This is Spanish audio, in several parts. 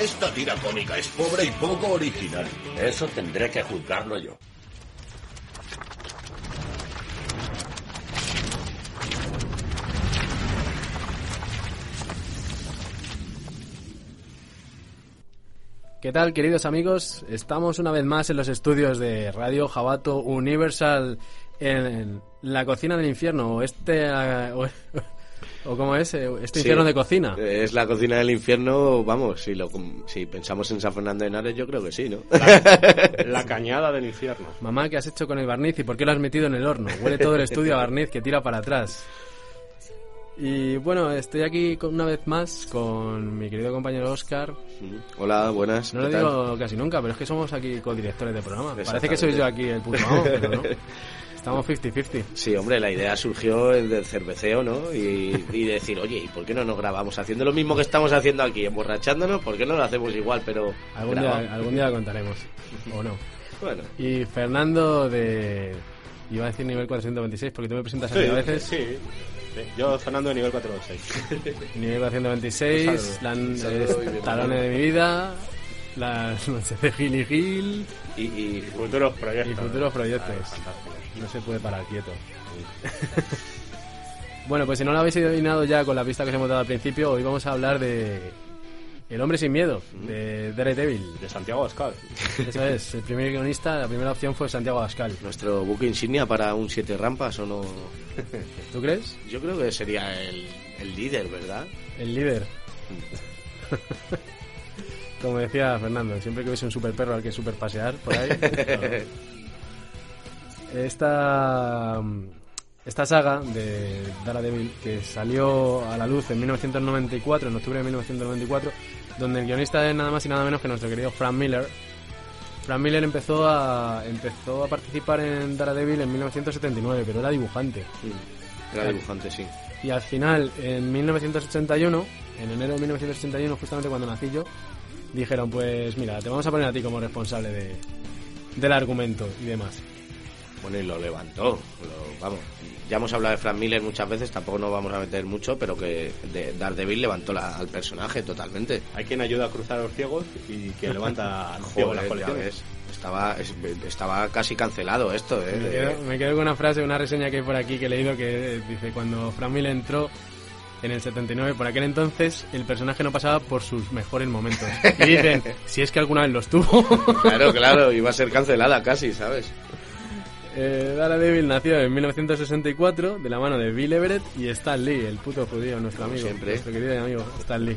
Esta tira cómica es pobre y poco original. Eso tendré que juzgarlo yo. ¿Qué tal, queridos amigos? Estamos una vez más en los estudios de Radio Jabato Universal en la cocina del infierno, este... O, o como es, eh, este Sí. infierno de cocina. Es la cocina del infierno, vamos, si, lo, si pensamos en San Fernando de Henares, yo creo que sí, ¿no? La cañada del infierno. Mamá, ¿qué has hecho con el barniz y por qué lo has metido en el horno? Huele todo el estudio a barniz que tira para atrás. Y bueno, estoy aquí una vez más con mi querido compañero Oscar. Hola, buenas. No lo digo casi nunca, pero es que somos aquí codirectores de programa. Parece que soy yo aquí el puto amo, pero no. Estamos 50-50. Sí, hombre, la idea surgió el del cerveceo, ¿no? Y, y decir, oye, ¿y por qué no nos grabamos haciendo lo mismo que estamos haciendo aquí, emborrachándonos? ¿Por qué no lo hacemos igual, pero Algún día, algún día lo contaremos. O no. Bueno, Y Fernando de... Iba a decir nivel 426 porque tú me presentas a mí a veces. Sí, sí. Yo, Fernando, de nivel 426. Nivel 426, la, Saludo y bienvenido. talones de mi vida, las noches de Gil y Gil y, y- Futuros proyectos. y futuros proyectos. Ay. No se puede parar quieto. bueno, pues si no lo habéis adivinado ya con la pista que os hemos dado al principio, hoy vamos a hablar de El hombre sin miedo, de Daredevil. De Santiago Ascal. Eso es, el primer guionista, la primera opción fue Santiago Abascal. nuestro buque insignia para un siete rampas, ¿o no? ¿Tú crees? Yo creo que sería el, el líder, ¿verdad? El líder. Como decía Fernando, siempre que hubiese un super perro al que super pasear por ahí. Esta, esta saga de Daredevil que salió a la luz en 1994, en octubre de 1994, donde el guionista es nada más y nada menos que nuestro querido Frank Miller. Frank Miller empezó a, empezó a participar en Daredevil en 1979, pero era dibujante. Era dibujante, sí. Y al final, en 1981, en enero de 1981, justamente cuando nací yo, dijeron, pues mira, te vamos a poner a ti como responsable de, del argumento y demás. Bueno, y lo levantó. lo- vamos, ya hemos hablado de Frank Miller muchas veces, tampoco nos vamos a meter mucho, pero que de Daredevil levantó la- al personaje totalmente. Hay quien ayuda a cruzar a los ciegos y quien levanta a los ciegos las colecciones. Estaba, es- estaba casi cancelado esto, ¿eh? Me quedo, me quedo con una frase, una reseña que hay por aquí que he leído que dice, cuando Frank Miller entró en el 79, por aquel entonces, el personaje no pasaba por sus mejores momentos. Y dicen, si es que alguna vez los tuvo. Claro, claro, iba a ser cancelada casi, ¿sabes? Eh, Daredevil nació en 1964 de la mano de Bill Everett y Stan Lee, el puto judío, nuestro Como amigo. siempre. Nuestro querido amigo, Stan Lee.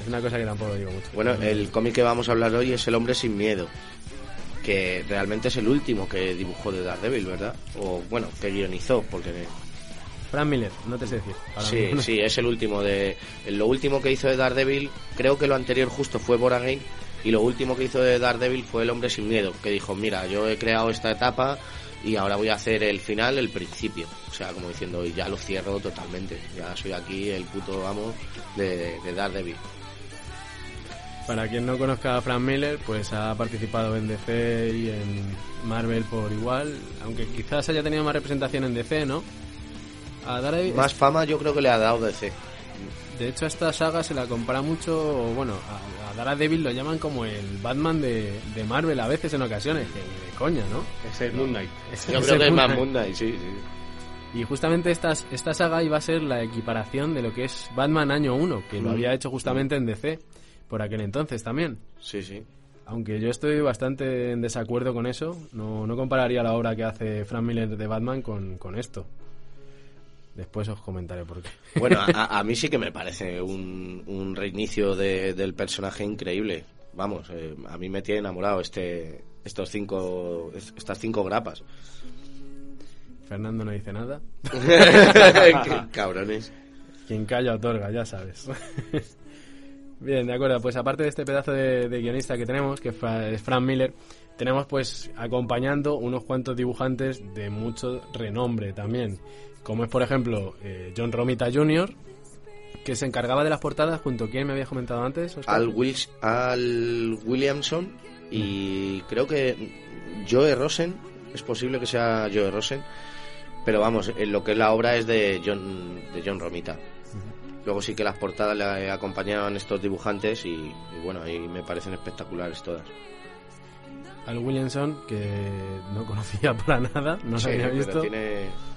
Es una cosa que tampoco digo mucho. Bueno, el cómic que vamos a hablar hoy es El hombre sin miedo, que realmente es el último que dibujó de Daredevil, ¿verdad? O bueno, que guionizó, porque Frank Miller, no te sé decir. Sí, sí, es el último de lo último que hizo de Daredevil, creo que lo anterior justo fue Boragain y lo último que hizo de Daredevil fue El hombre sin miedo, que dijo, "Mira, yo he creado esta etapa y ahora voy a hacer el final, el principio." O sea, como diciendo, "Y ya lo cierro totalmente. Ya soy aquí el puto amo de, de Daredevil." Para quien no conozca a Frank Miller, pues ha participado en DC y en Marvel por igual, aunque quizás haya tenido más representación en DC, ¿no? A Daredevil, Más fama yo creo que le ha dado DC. de hecho a esta saga se la compara mucho, bueno, a, a Daredevil lo llaman como el Batman de, de Marvel a veces en ocasiones, que ni de coña, ¿no? Es el Moon Knight. Yo creo que es más Moon Moon Knight, sí, sí. Y justamente esta, esta saga iba a ser la equiparación de lo que es Batman año 1, que lo Mm. había hecho justamente en DC, por aquel entonces también. Sí, sí. Aunque yo estoy bastante en desacuerdo con eso, no, no compararía la obra que hace Frank Miller de Batman con, con esto. Después os comentaré por qué. Bueno, a, a mí sí que me parece un, un reinicio de- del personaje increíble. Vamos, eh, a mí me tiene enamorado este, estos cinco, es- estas cinco grapas. Fernando no dice nada. Cabrones. Quien calla otorga, ya sabes. Bien, de acuerdo. Pues aparte de este pedazo de, de guionista que tenemos, que es Frank Miller, tenemos pues acompañando unos cuantos dibujantes de mucho renombre también. Como es, por ejemplo, eh, John Romita Jr., que se encargaba de las portadas junto a quien me habías comentado antes? Al, al Williamson y creo que Joe Rosen, es posible que sea Joe Rosen, pero vamos, en lo que es la obra es de John, de John Romita. Luego sí que las portadas le acompañaban estos dibujantes y, y bueno, ahí me parecen espectaculares todas. Al Williamson, que no conocía para nada, no se Sí, había pero visto. tiene-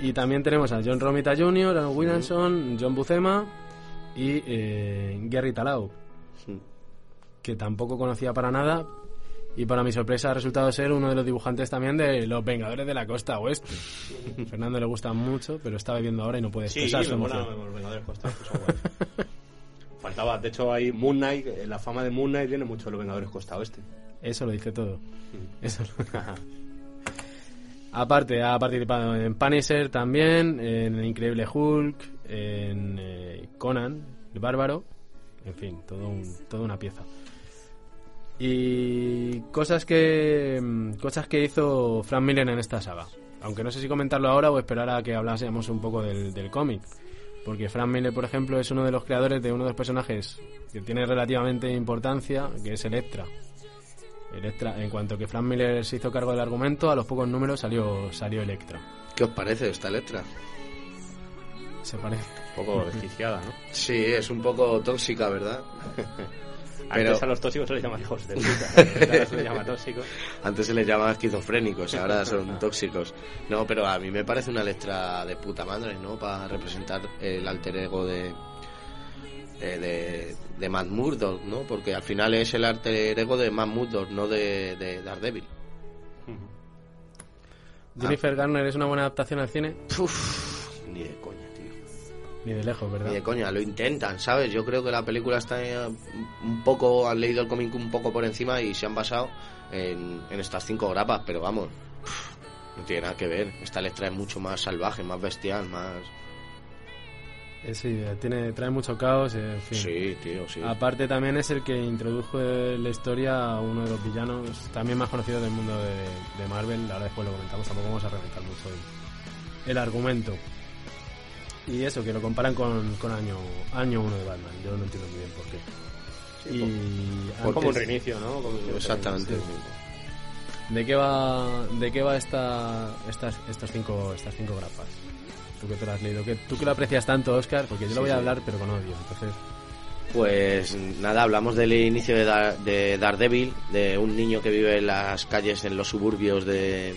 Y también tenemos a John Romita Jr., a Williamson, John Buscema y eh, Gary Talau, Sí. que tampoco conocía para nada. Y para mi sorpresa ha resultado ser uno de los dibujantes también de Los Vengadores de la Costa Oeste. Fernando le gusta mucho, pero está bebiendo ahora y no puede Sí, expresar me su mola emoción. los Vengadores Costa, guays. Faltaba, de hecho, hay Moon Knight, eh, la fama de Moon Knight viene mucho de los Vengadores Costa Oeste. Eso lo dice todo. Eso lo- Aparte, ha participado en Punisher también, en Increíble Hulk, en eh, Conan, el Bárbaro, en fin, todo un- toda una pieza. Y cosas que mm, cosas que hizo Frank Miller en esta saga. Aunque no sé si comentarlo ahora o esperar a que hablásemos un poco del, del cómic. Porque Frank Miller, por ejemplo, es uno de los creadores de uno de los personajes que tiene relativamente importancia, que es Electra. Electra, en cuanto que Frank Miller se hizo cargo del argumento, a los pocos números salió, salió Electra. ¿Qué os parece esta letra? Se parece. Un poco desquiciada, ¿no? Sí, es un poco tóxica, ¿verdad? Pero- Antes a los tóxicos se les llama hijos de puta. Ahora se les llama tóxicos. Antes se les llamaba esquizofrénicos, ahora son tóxicos. No, pero a mí me parece una letra de puta madre, ¿no? Para representar el alter ego de, eh, de, de Matt Murdock, ¿no? Porque al final es el alter ego de Matt Murdock, no de, de Daredevil. Jennifer Garner es una buena adaptación al cine, Uf, ni de coña, tío. ni de lejos, ¿verdad? Ni de coña, lo intentan, ¿sabes? Yo creo que la película está eh, un poco, han leído el cómic un poco por encima y se han basado en, en estas cinco grapas, pero vamos, no tiene nada que ver. Esta letra es mucho más salvaje, más bestial, más... Eh, sí, eh, tiene, trae mucho caos, eh, en fin. Sí, tío, sí. Aparte también es el que introdujo la historia a uno de los villanos también más conocidos del mundo de, de Marvel. Ahora después lo comentamos, tampoco vamos a reventar mucho el, el argumento. Y eso, que lo comparan con, con año año 1 de Batman. Yo no entiendo muy bien por qué. y Es como un reinicio, ¿no? Como un- Exactamente. ¿De qué va, de qué va esta, estas, estos cinco, estas cinco grapas? Tú que te lo has leído, que tú que lo aprecias tanto, Oscar, porque yo Sí, lo voy a sí. hablar pero con odio. Entonces, Pues nada, hablamos del inicio de, Dar- de Daredevil, de un niño que vive en las calles, en los suburbios de,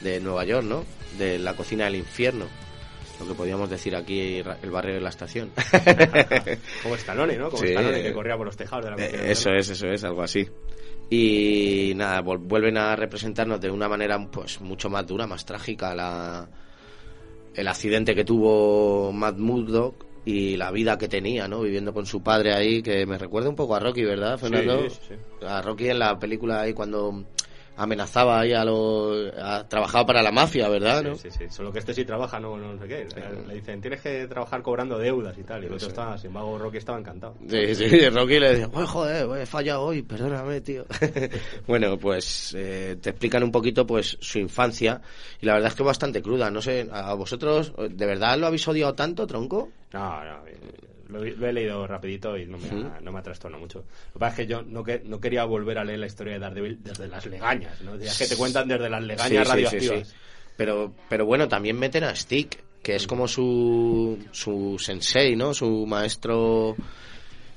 de Nueva York, ¿no? De la cocina del infierno. Lo que podríamos decir aquí, ra- el barrio de la estación. Como Stallone, ¿no? Como Sí. Stallone que corría por los tejados de la Eh, cocina. Eso es, eso es, algo así. Y nada, vol- vuelven a representarnos de una manera pues mucho más dura, más trágica la, el accidente que tuvo Matt Murdock y la vida que tenía, ¿no? Viviendo con su padre ahí, que me recuerda un poco a Rocky, ¿verdad, Fernando? Sí, sí, sí. A Rocky en la película ahí cuando amenazaba ahí a los... trabajaba para la mafia, ¿verdad? ¿no? Sí, sí, sí. Solo que este sí trabaja, no, no sé qué. Le dicen, tienes que trabajar cobrando deudas y tal. Y el otro estaba, sin embargo, Rocky estaba encantado. Sí, sí, Rocky le decía, "Uy, joder, he fallado hoy, perdóname, tío. bueno, pues eh, te explican un poquito pues su infancia y la verdad es que bastante cruda. No sé, ¿a vosotros de verdad lo habéis odiado tanto, tronco? No, no, lo, he- lo he leído rapidito y no me, ha, no me ha trastornado mucho. Lo que pasa es que yo no, que, no quería volver a leer la historia de Daredevil desde las legañas, ¿no? Es que te cuentan desde las legañas Sí, radioactivas. sí. Pero, pero bueno, también meten a Stick, que es como su, su sensei, ¿no? Su maestro...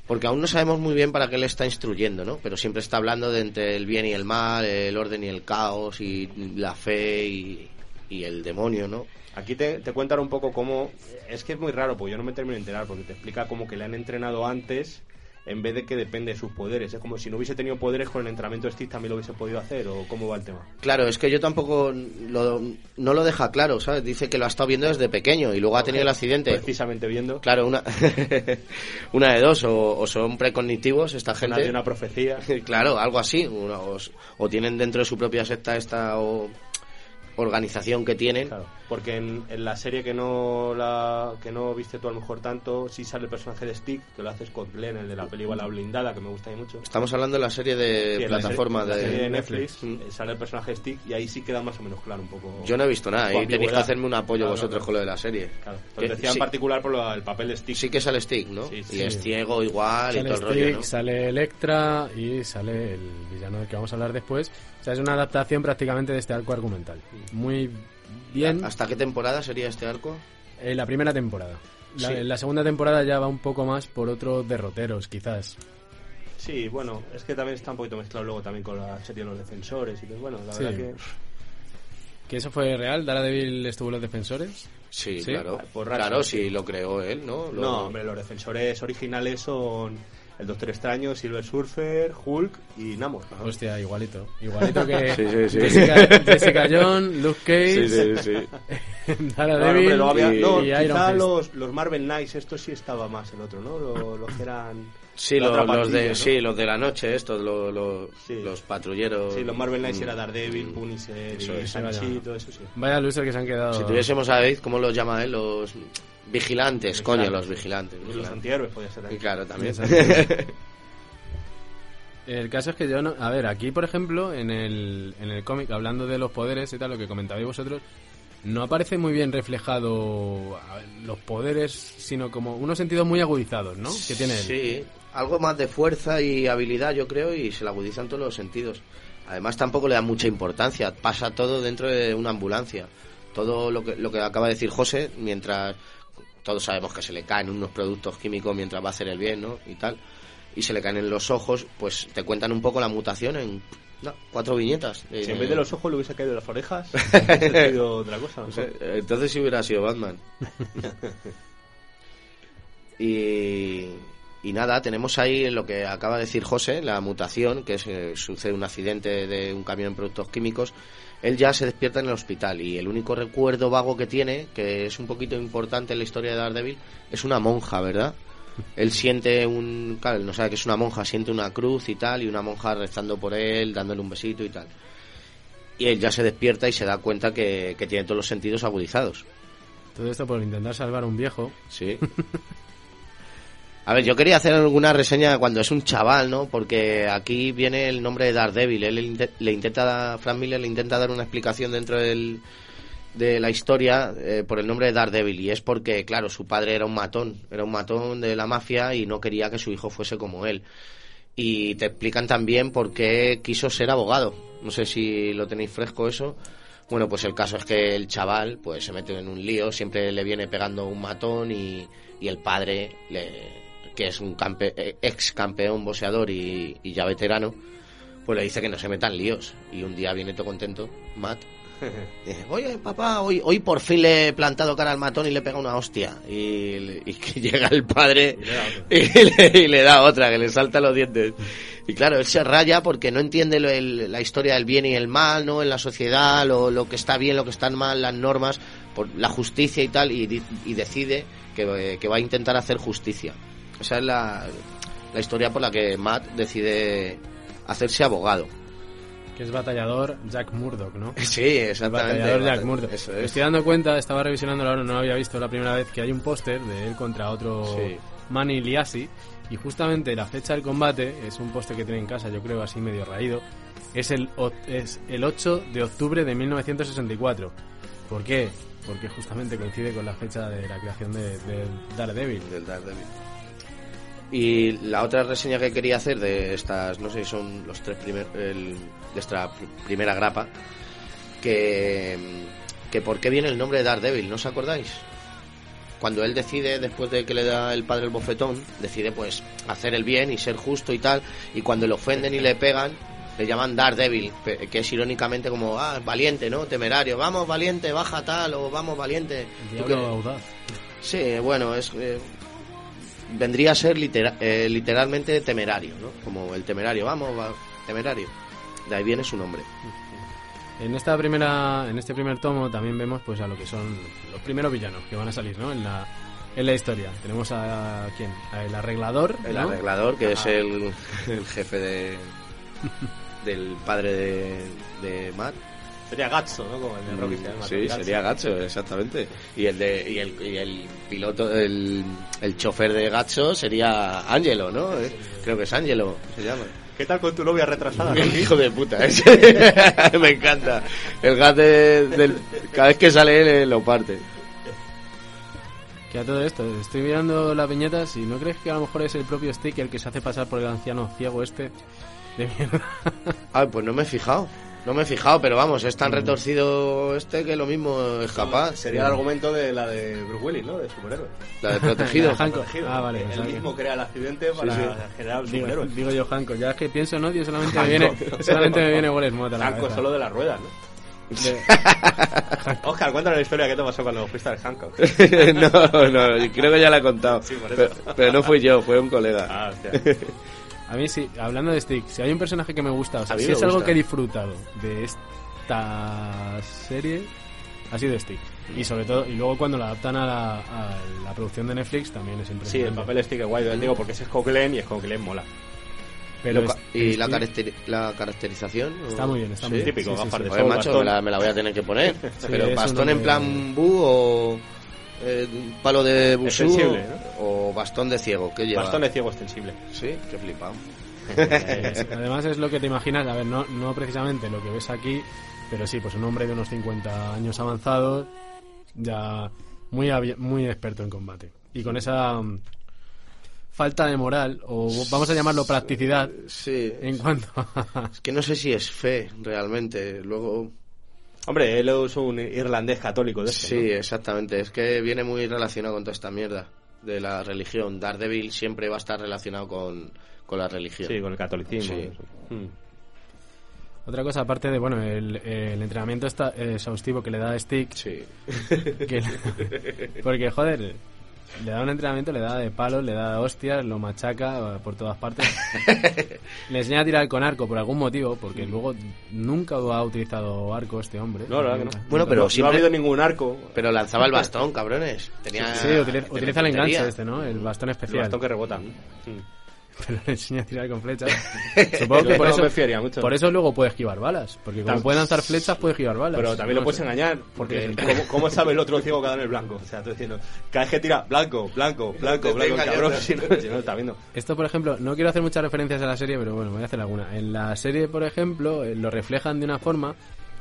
Porque aún no sabemos muy bien para qué le está instruyendo, ¿no? Pero siempre está hablando de entre el bien y el mal, el orden y el caos, y la fe y, y el demonio, ¿no? Aquí te, te cuentan un poco cómo... Es que es muy raro, porque yo no me termino de enterar, porque te explica como que le han entrenado antes en vez de que depende de sus poderes. Es como si no hubiese tenido poderes con el entrenamiento de Stick también lo hubiese podido hacer, o cómo va el tema. Claro, es que yo tampoco lo- no lo deja claro, ¿sabes? Dice que lo ha estado viendo desde pequeño y luego ha tenido el accidente. Precisamente viendo Claro, una, una de dos, o, o son precognitivos esta una, gente. de una profecía. Claro, algo así. una- o, o tienen dentro de su propia secta esta o organización que tienen. Claro, porque en, en la serie que no la que no viste tú a lo mejor tanto, sí sale el personaje de Stick, que lo hace Scott Glenn, el de la película La Blindada, que me gusta mucho. Estamos hablando de la serie de Sí, en la plataforma serie- en la de, serie de Netflix, Mm. sale el personaje de Stick y ahí sí queda más o menos claro un poco. Yo no he visto nada, y tenéis que hacerme un apoyo Claro, vosotros claro. con lo de la serie. Claro, Que- pero decía sí, en particular por lo- el papel de Stick. sí que sale Stick, ¿no? Sí, y sí. es ciego igual y Sale todo el Stick, rollo, ¿no? sale Electra y sale el villano del que vamos a hablar después. O sea, es una adaptación prácticamente de este arco argumental. Muy bien. ¿Hasta qué temporada sería este arco? Eh, la primera temporada. La, Sí. la segunda temporada ya va un poco más por otros derroteros, quizás. Sí, bueno, es que también está un poquito mezclado luego también con la serie de los defensores y que bueno, la Sí. verdad que ¿Que eso fue real? ¿Daredevil estuvo en los defensores? Sí, Sí. claro. Por claro, sí. sí, lo creó él, ¿no? Lo- No, hombre, los defensores originales son el Doctor Extraño, Silver Surfer, Hulk y Namor. Hostia, igualito. Igualito que Sí, sí, sí. Jessica, Jessica Jones, Luke Cage, Sí, sí, sí. No, Daredevil luego había- y, no, y Iron quizá los, los Marvel Knights, esto sí estaba más el otro, ¿no? Lo- Los, que eran... Sí, lo- los de, ¿no? sí, los de la noche, estos, lo- lo- Sí. los patrulleros. Sí, los Marvel Knights Mm. era Daredevil, Punisher, Eso y es. Shang-Chi, todo eso sí. Vaya loser que se han quedado. Si tuviésemos a David, ¿cómo los llama él? Los vigilantes, coño, Vigilantes. los vigilantes. Y los vigilantes. antihéroes podía ser Y también. claro, también. El caso es que yo no... A ver, aquí, por ejemplo, en el, en el cómic, hablando de los poderes y tal, lo que comentabais vosotros, no aparece muy bien reflejado los poderes, sino como unos sentidos muy agudizados, ¿no? Que tiene él. Sí, algo más de fuerza y habilidad, yo creo, y se le agudizan todos los sentidos. Además, tampoco le da mucha importancia. Pasa todo dentro de una ambulancia. Todo lo que, lo que acaba de decir José, mientras todos sabemos que se le caen unos productos químicos mientras va a hacer el bien, ¿no? Y tal. Y se le caen en los ojos, pues te cuentan un poco la mutación en no, cuatro viñetas. Si Eh, en vez de los ojos le hubiese caído las orejas, hubiese sido otra cosa. no sé, entonces sí hubiera sido Batman. y, y nada, tenemos ahí lo que acaba de decir José, la mutación, que es, eh, sucede un accidente de un camión en productos químicos. Él ya se despierta en el hospital y el único recuerdo vago que tiene, que es un poquito importante en la historia de Daredevil, es una monja, ¿verdad? Él siente un... Claro, él no sabe que es una monja, siente una cruz y tal, y una monja rezando por él, dándole un besito y tal. Y él ya se despierta y se da cuenta que, que tiene todos los sentidos agudizados. Todo esto por intentar salvar a un viejo. Sí. A ver, yo quería hacer alguna reseña cuando es un chaval, ¿no? Porque aquí viene el nombre de Daredevil. Él le inte- le intenta, Frank Miller le intenta dar una explicación dentro del, de la historia eh, por el nombre de Daredevil. Y es porque, claro, su padre era un matón. Era un matón de la mafia y no quería que su hijo fuese como él. Y te explican también por qué quiso ser abogado. No sé si lo tenéis fresco eso. Bueno, pues el caso es que el chaval pues se mete en un lío, siempre le viene pegando un matón y el padre, le- que es un campe- eh, ex campeón boxeador y, y ya veterano, pues le dice que no se metan líos. Y un día viene todo contento, Matt, y dice, oye papá, hoy, hoy por fin le he plantado cara al matón y le pega una hostia. Y, y que llega el padre y le, y le da otra, que le salta los dientes. Y claro, él se raya porque no entiende lo- el- la historia del bien y el mal, ¿no? En la sociedad, lo, lo que está bien, lo que está mal, las normas, por la justicia y tal, y, decide que, eh, que va a intentar hacer justicia. Esa es la, la historia por la que Matt decide hacerse abogado. Que es batallador Jack Murdock, ¿no? Sí, El exactamente. batallador Jack Murdock. Es. estoy dando cuenta, estaba revisionando ahora, no lo había visto la primera vez, que hay un póster de él contra otro Sí. Manny Liassi. Y justamente la fecha del combate, es un póster que tiene en casa, yo creo, así medio raído, es el, es el 8 de octubre de 1964. ¿Por qué? Porque justamente coincide con la fecha de la creación de, de Daredevil. del Daredevil. Y la otra reseña que quería hacer de estas, no sé, son los tres primer, el- de esta pr- primera grapa, que, que por qué viene el nombre de Daredevil, ¿no os acordáis? Cuando él decide, después de que le da el padre el bofetón, decide pues hacer el bien y ser justo y tal, y cuando le ofenden y le pegan, le llaman Daredevil, que es irónicamente como, ah, valiente, ¿no? Temerario, vamos valiente, baja tal, o vamos valiente. El ¿Tú diablo qué- audaz. Sí, bueno, es. eh, vendría a ser litera- eh, literalmente temerario, ¿no? Como el temerario, vamos, va, temerario. De ahí viene su nombre. En esta primera, en este primer tomo también vemos pues a lo que son los primeros villanos que van a salir, ¿no? En la, en la historia. Tenemos a quién, a el arreglador, El ¿no? arreglador, que es el, el jefe de del padre de, de Matt. Sería Gatso, ¿no? Como el de Rocky. se llama, Sí, Gatso. sería Gacho, exactamente. Y el de y el, y el piloto, el, el chofer de Gacho sería Angelo, ¿no? Eh, Creo que es Angelo, se llama. ¿Qué tal con tu novia retrasada? El hijo de puta, ese. me encanta. El gat de- del, cada vez que sale él eh, lo parte. Que a todo esto, estoy mirando las viñetas y ¿no crees que a lo mejor es el propio Stick el que se hace pasar por el anciano ciego este? De mierda. Ay, pues no me he fijado. No me he fijado, pero vamos, es tan retorcido este que lo mismo es capaz. Sería el argumento de la de Bruce Willis, ¿no? De superhéroe. La de protegido. La de. Protegido, Ah, vale, Él mismo crea el accidente para sí. generar Digo, superhéroe. digo yo Hancock, ya es que pienso en odio solamente me viene, solamente me viene Wallace Mott a la Hancock cabeza. solo de las ruedas, ¿no? De- Oscar, cuéntame la historia que te pasó cuando fuiste al Hancock. no, no, creo que ya la he contado. Sí, por pero, pero no fui yo, fue un colega. Ah, hostia. A mí sí, hablando de Stick, si hay un personaje que me gusta, o sea, si es algo que he disfrutado de esta serie, ha sido Stick. Y sobre todo, y luego cuando la adaptan a la, a la producción de Netflix también es Sí, impresionante. el papel stick es guay, yo digo, porque ese es Coquelin y es Coquelin mola. Pero Lo y la, Stick- caracteri- la caracterización. ¿o? Está muy bien, está Sí. muy bien. Típico, Sí, sí, sí. de macho, me la, me la voy a tener que poner. pero bastón en plan bu o eh, palo de busú Extensible, o bastón de ciego. ¿Qué lleva? Bastón de ciego extensible. Sí, qué flipado. Es- además es lo que te imaginas, a ver, no, no precisamente lo que ves aquí, pero sí, pues un hombre de unos 50 años avanzados, ya muy, muy experto en combate. Y con esa mm, falta de moral, o vamos a llamarlo practicidad, Sí. en cuanto a... Es que no sé si es fe realmente. Luego. Hombre, él es un irlandés católico de este, Sí, exactamente. Es que viene muy relacionado con toda esta mierda de la religión. Daredevil siempre va a estar relacionado con, con la religión. Sí, con el catolicismo. Sí. eso. Mm. Otra cosa, aparte de, bueno, el, el entrenamiento está, eh, exhaustivo que le da Stick, Sí. que- porque, joder, le da un entrenamiento, le da de palos, le da de hostias, lo machaca eh, por todas partes. le enseña a tirar con arco por algún motivo, porque luego nunca ha utilizado arco este hombre. No, la verdad que no. Bueno, pero no, no ha habido ningún arco. Pero lanzaba el bastón, cabrones. Tenía, Sí, utiliza, el enganche este, ¿no? El bastón El especial. bastón que rebota. Pero le enseña a tirar con flechas. Supongo que por eso, me fiaría mucho. por eso luego puede esquivar balas. Porque como puede lanzar flechas, puede esquivar balas. Pero también lo puedes sé. engañar, porque ¿cómo, cómo sabe el otro ciego que ha dado en el blanco? O sea, tú diciendo, cada vez que tira blanco, blanco, blanco, blanco, está cabrón, engañando. si no, si no lo está viendo. Esto, por ejemplo, no quiero hacer muchas referencias a la serie, pero bueno, voy a hacer alguna. En la serie, por ejemplo, eh, lo reflejan de una forma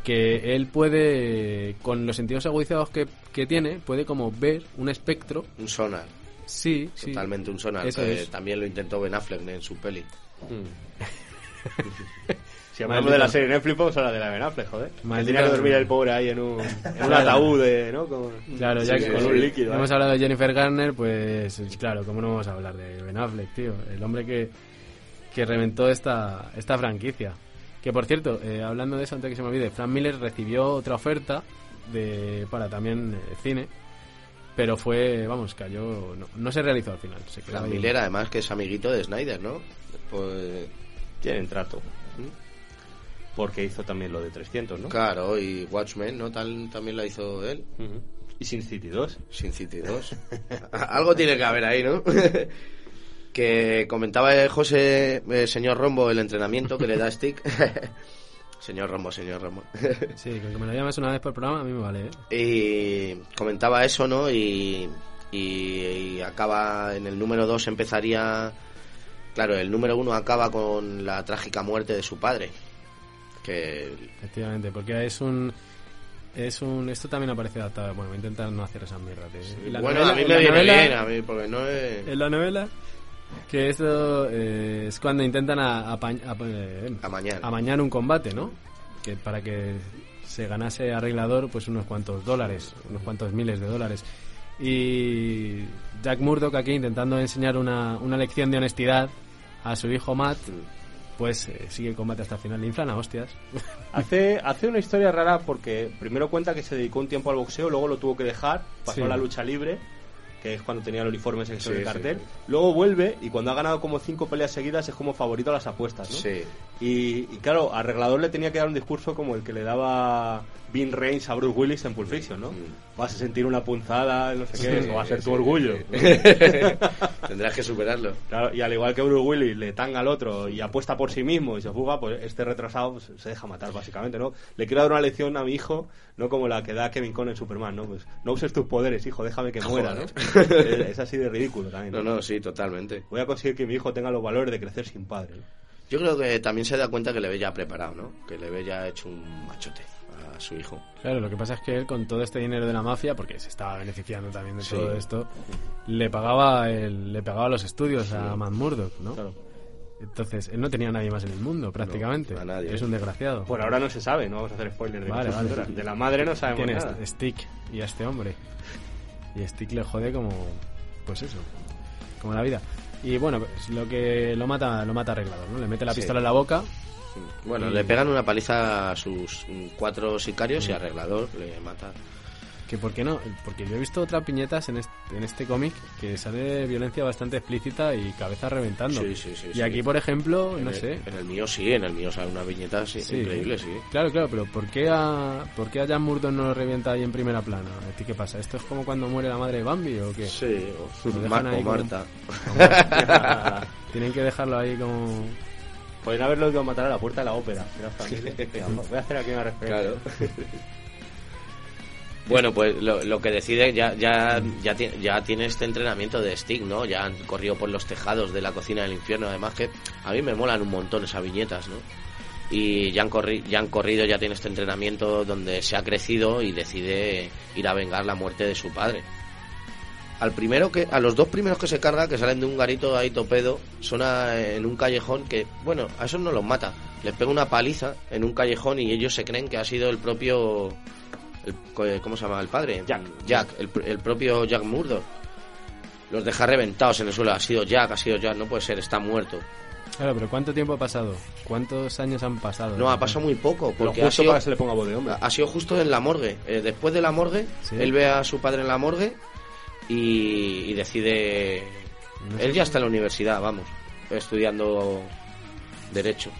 que él puede, con los sentidos agudizados que, que tiene, puede como ver un espectro. Un sonar. Sí, sí. Totalmente un sonar. Eso que es. También lo intentó Ben Affleck en su peli. Si hablamos de la serie Netflix, vamos a hablar de la Ben Affleck, joder. Que tenía que dormir el pobre ahí en un, en un ataúd, de, ¿no? Con, Claro, ya Sí, que con sí. un líquido. hemos ¿eh? hablado de Jennifer Garner, pues claro, ¿cómo no vamos a hablar de Ben Affleck, tío? El hombre que, que reventó esta, esta franquicia. Que por cierto, eh, hablando de eso, antes que se me olvide, Frank Miller recibió otra oferta de, para también eh, cine, pero fue, vamos, cayó, no, no se realizó al final. Se quedó ahí. Miller, además, que es amiguito de Snyder, ¿no? Pues. Tienen trato. Porque hizo también lo de 300, ¿no? Claro, y Watchmen, ¿no? Tal, también la hizo él. Y Sin City 2. Sin City 2. Algo tiene que haber ahí, ¿no? que comentaba José, eh, señor Rombo, el entrenamiento que le da Stick. señor Rombo, señor Rombo. Sí, con que me lo llames una vez por programa, a mí me vale, ¿eh? y comentaba eso, ¿no? Y, y, y acaba en el número 2 empezaría. Claro, el número 1 acaba con la trágica muerte de su padre. Que Efectivamente, porque es un... Es un, esto también aparece adaptado. Bueno, voy a intentar no hacer esas mierdas. la bueno, novela- a mí me viene novela- bien, a mí, porque no es. En la novela, que esto eh, es cuando intentan a- apañ- a- eh, Amañar. amañar un combate, ¿no? Que para que se ganase arreglador, pues unos cuantos dólares, unos cuantos miles de dólares. Y Jack Murdock aquí intentando enseñar una, una lección de honestidad a su hijo Matt, pues eh, sigue el combate hasta el final. Le inflan a hostias. Hace, hace una historia rara porque primero cuenta que se dedicó un tiempo al boxeo, luego lo tuvo que dejar, pasó Sí. a la lucha libre que es cuando tenía el uniforme ese que Sí, el cartel. sí. Luego vuelve y cuando ha ganado como cinco peleas seguidas es como favorito a las apuestas, ¿no? Sí. Y, y claro, Arreglador le tenía que dar un discurso como el que le daba Vin Reigns a Bruce Willis en Pulp Fiction, ¿no? Vas a sentir una punzada, no sé qué, Mm. Eso va a ser tu orgullo. sí. Tendrás que superarlo. Claro, y al igual que Bruce Willis le tanga al otro y apuesta por sí mismo y se fuga, pues este retrasado se deja matar básicamente, ¿no? Le quiero dar una lección a mi hijo, no como la que da Kevin Conn en Superman, ¿no? Pues no uses tus poderes, hijo, déjame que muera, ¿no? Es, es así de ridículo también. No, no, sí, totalmente. Voy a conseguir que mi hijo tenga los valores de crecer sin padre. ¿no? Yo creo que también se da cuenta que le ve ya preparado, ¿no? Que le ve ya hecho un machote a su hijo. Claro, lo que pasa es que él con todo este dinero de la mafia, porque se estaba beneficiando también de Sí. todo esto, le pagaba el, le pagaba los estudios a Matt Murdock, ¿no? Claro. Entonces, él no tenía a nadie más en el mundo, prácticamente. a nadie. Es un desgraciado. Por ahora no se sabe, no vamos a hacer spoilers de, Vale, vale. de la madre no sabemos Tiene nada. a Stick y a este hombre. Y Stick le jode como, pues eso, como la vida. Y bueno, pues lo que lo mata, lo mata arreglado, ¿no? Le mete la Sí. pistola en la boca. Bueno, Y- le pegan una paliza a sus mm, cuatro sicarios y arreglador le mata. Que por qué no, porque yo he visto otras piñetas en este, en este cómic que sale violencia bastante explícita y cabeza reventando. Sí, sí, sí, y sí. aquí, por ejemplo, En no el- sé. En el mío sí, en el mío sale una viñeta sí, Sí. increíble, sí. Claro, claro, pero ¿por qué a, por qué a Jan Murdock no lo revienta ahí en primera plana? ¿A ti qué pasa? ¿Esto es como cuando muere la madre de Bambi o qué? Sí, o, o como- Marta. Tienen que dejarlo ahí como... Podrían haberlo ido a matar a la puerta de la ópera. Voy a hacer aquí una referencia. Claro. Bueno, pues lo, lo que decide ya ya ya, ya tiene este entrenamiento de Stick, ¿no? Ya han corrido por los tejados de la cocina del infierno, además que a mí me molan un montón esas viñetas, ¿no? Y ya han, corri ya han corrido, ya tiene este entrenamiento donde se ha crecido y decide ir a vengar la muerte de su padre. Al primero que, a los dos primeros que se carga, que salen de un garito ahí topedo, son a- en un callejón que, bueno, a esos no los mata. Les pega una paliza en un callejón y ellos se creen que ha sido el propio el- co- ¿cómo se llama el padre? Jack. Jack, el, pr- el propio Jack Murdoch. Los deja reventados en el suelo. Ha sido Jack, ha sido Jack, no puede ser, está muerto. Claro, pero ¿cuánto tiempo ha pasado? ¿Cuántos años han pasado? No, ha pasado muy poco, porque ha sido, para que se le ponga voz de hombre. ha sido justo en la morgue. Eh, después de la morgue, Sí. él ve a su padre en la morgue y, y decide... No sé. Él ya está en la universidad, vamos, estudiando Derecho.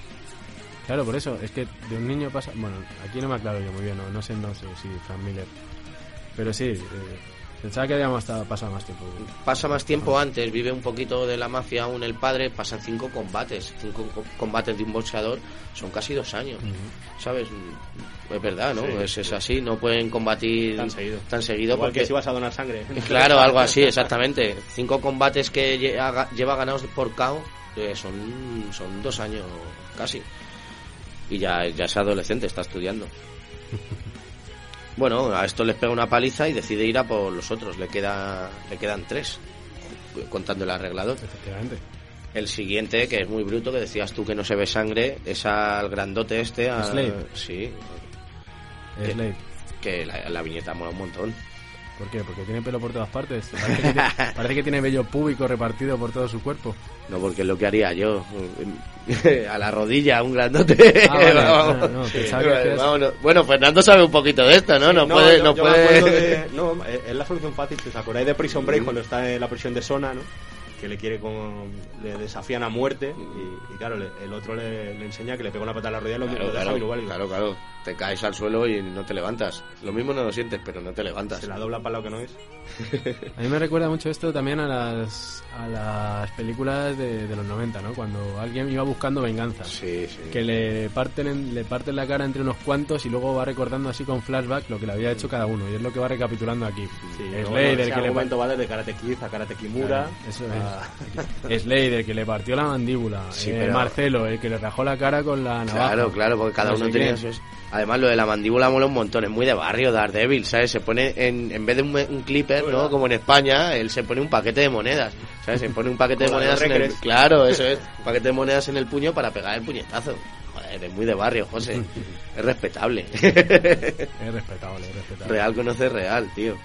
Claro, por eso, es que de un niño pasa... Bueno, aquí no me aclaro yo muy bien, no, no sé, no sé si Frank Miller. Pero sí, eh, pensaba que habíamos pasado más tiempo. Pasa más tiempo antes, vive un poquito de la mafia aún el padre, pasan cinco combates. Cinco co- combates de un boxeador son casi dos años. ¿Sabes? Es verdad, ¿no? Sí, es, es sí. así, no pueden combatir Tan seguido. tan seguido Igual porque... que si vas a donar sangre. Claro, algo así, exactamente. Cinco combates que lleva ganados por KO eh, son, son dos años casi. Y ya, ya es adolescente, está estudiando. Bueno, a esto les pega una paliza y decide ir a por los otros. Le, queda, le quedan tres, contando el arreglador. Efectivamente. El siguiente, que es muy bruto, que decías tú que no se ve sangre, es al grandote este. a- Slade. Sí. Slade. que la, la viñeta mola un montón. ¿Por qué? Porque tiene pelo por todas partes. Parece que, tiene, parece que tiene vello púbico repartido por todo su cuerpo. No, porque es lo que haría yo. a la rodilla, un grandote. Ah, vale. No, no. Bueno, Fernando sabe un poquito de esto, ¿no? No, puede. yo- no yo puede... de- no, eh, es la solución fácil. ¿Os acordáis de Prison Break cuando está en la prisión de Sona, no? Que le quiere como. le desafían a muerte. Y, y claro, le- el otro le, le enseña que le pega una pata a la rodilla y lo, Claro, deja claro, claro. Te caes al suelo y no te levantas. Lo mismo no lo sientes, pero no te levantas. Se la dobla para lo que no es. A mí me recuerda mucho esto también a las, a las películas de, de los 90, ¿no? Cuando alguien iba buscando venganza. Sí, sí. Que le parten, en- le parten la cara entre unos cuantos y luego va recordando así con flashback lo que le había hecho cada uno. Y es lo que va recapitulando aquí. Sí, es Slade bueno, el que le argumento va desde Karate Kid a Karate Kimura. Claro, eso es. a- Es Slade el que le partió la mandíbula. Sí, eh, pero- Marcelo el que le rajó la cara con la navaja. Claro, claro, porque cada No uno tenía sus... Además, lo de la mandíbula mola un montón, es muy de barrio, Daredevil, ¿sabes? Se pone, en, en vez de un, un clipper, ¿no? Como en España, él se pone un paquete de monedas, ¿sabes? Se pone un paquete de monedas en el... Claro, eso es, un paquete de monedas en el puño para pegar el puñetazo. Joder, es muy de barrio, José. Es respetable. Es respetable, es respetable. real conoce real, tío.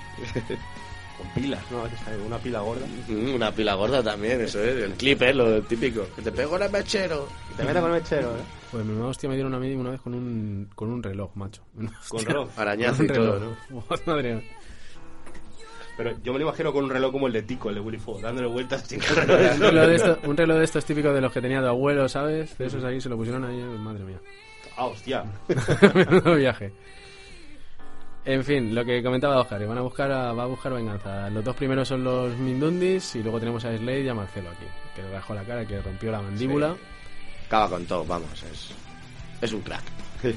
con pilas, ¿no? Una pila gorda. Mm, Una pila gorda también, eso es, el clipper, lo típico. Que te pego en el mechero. Y te mete con el mechero, ¿eh? Pues mi mamá hostia me dieron a mí una vez con un, con un reloj, macho. Con reloj. Arañazo y todo, reloj. ¿no? Madre mía. Pero yo me lo imagino con un reloj como el de Tico, el de Willy Fogg, dándole vueltas sin un, reloj reloj de estos, un reloj de estos típicos de los que tenía tu abuelo, ¿sabes? De esos ahí se lo pusieron ahí, madre mía. Ah, hostia. Menudo viaje. En fin, lo que comentaba Oscar, van a buscar a- va a buscar venganza. Los dos primeros son los Mindundis y luego tenemos a Slade y a Marcelo aquí, que le rajó la cara, que rompió la mandíbula. Acaba con todo, vamos, es, es un crack.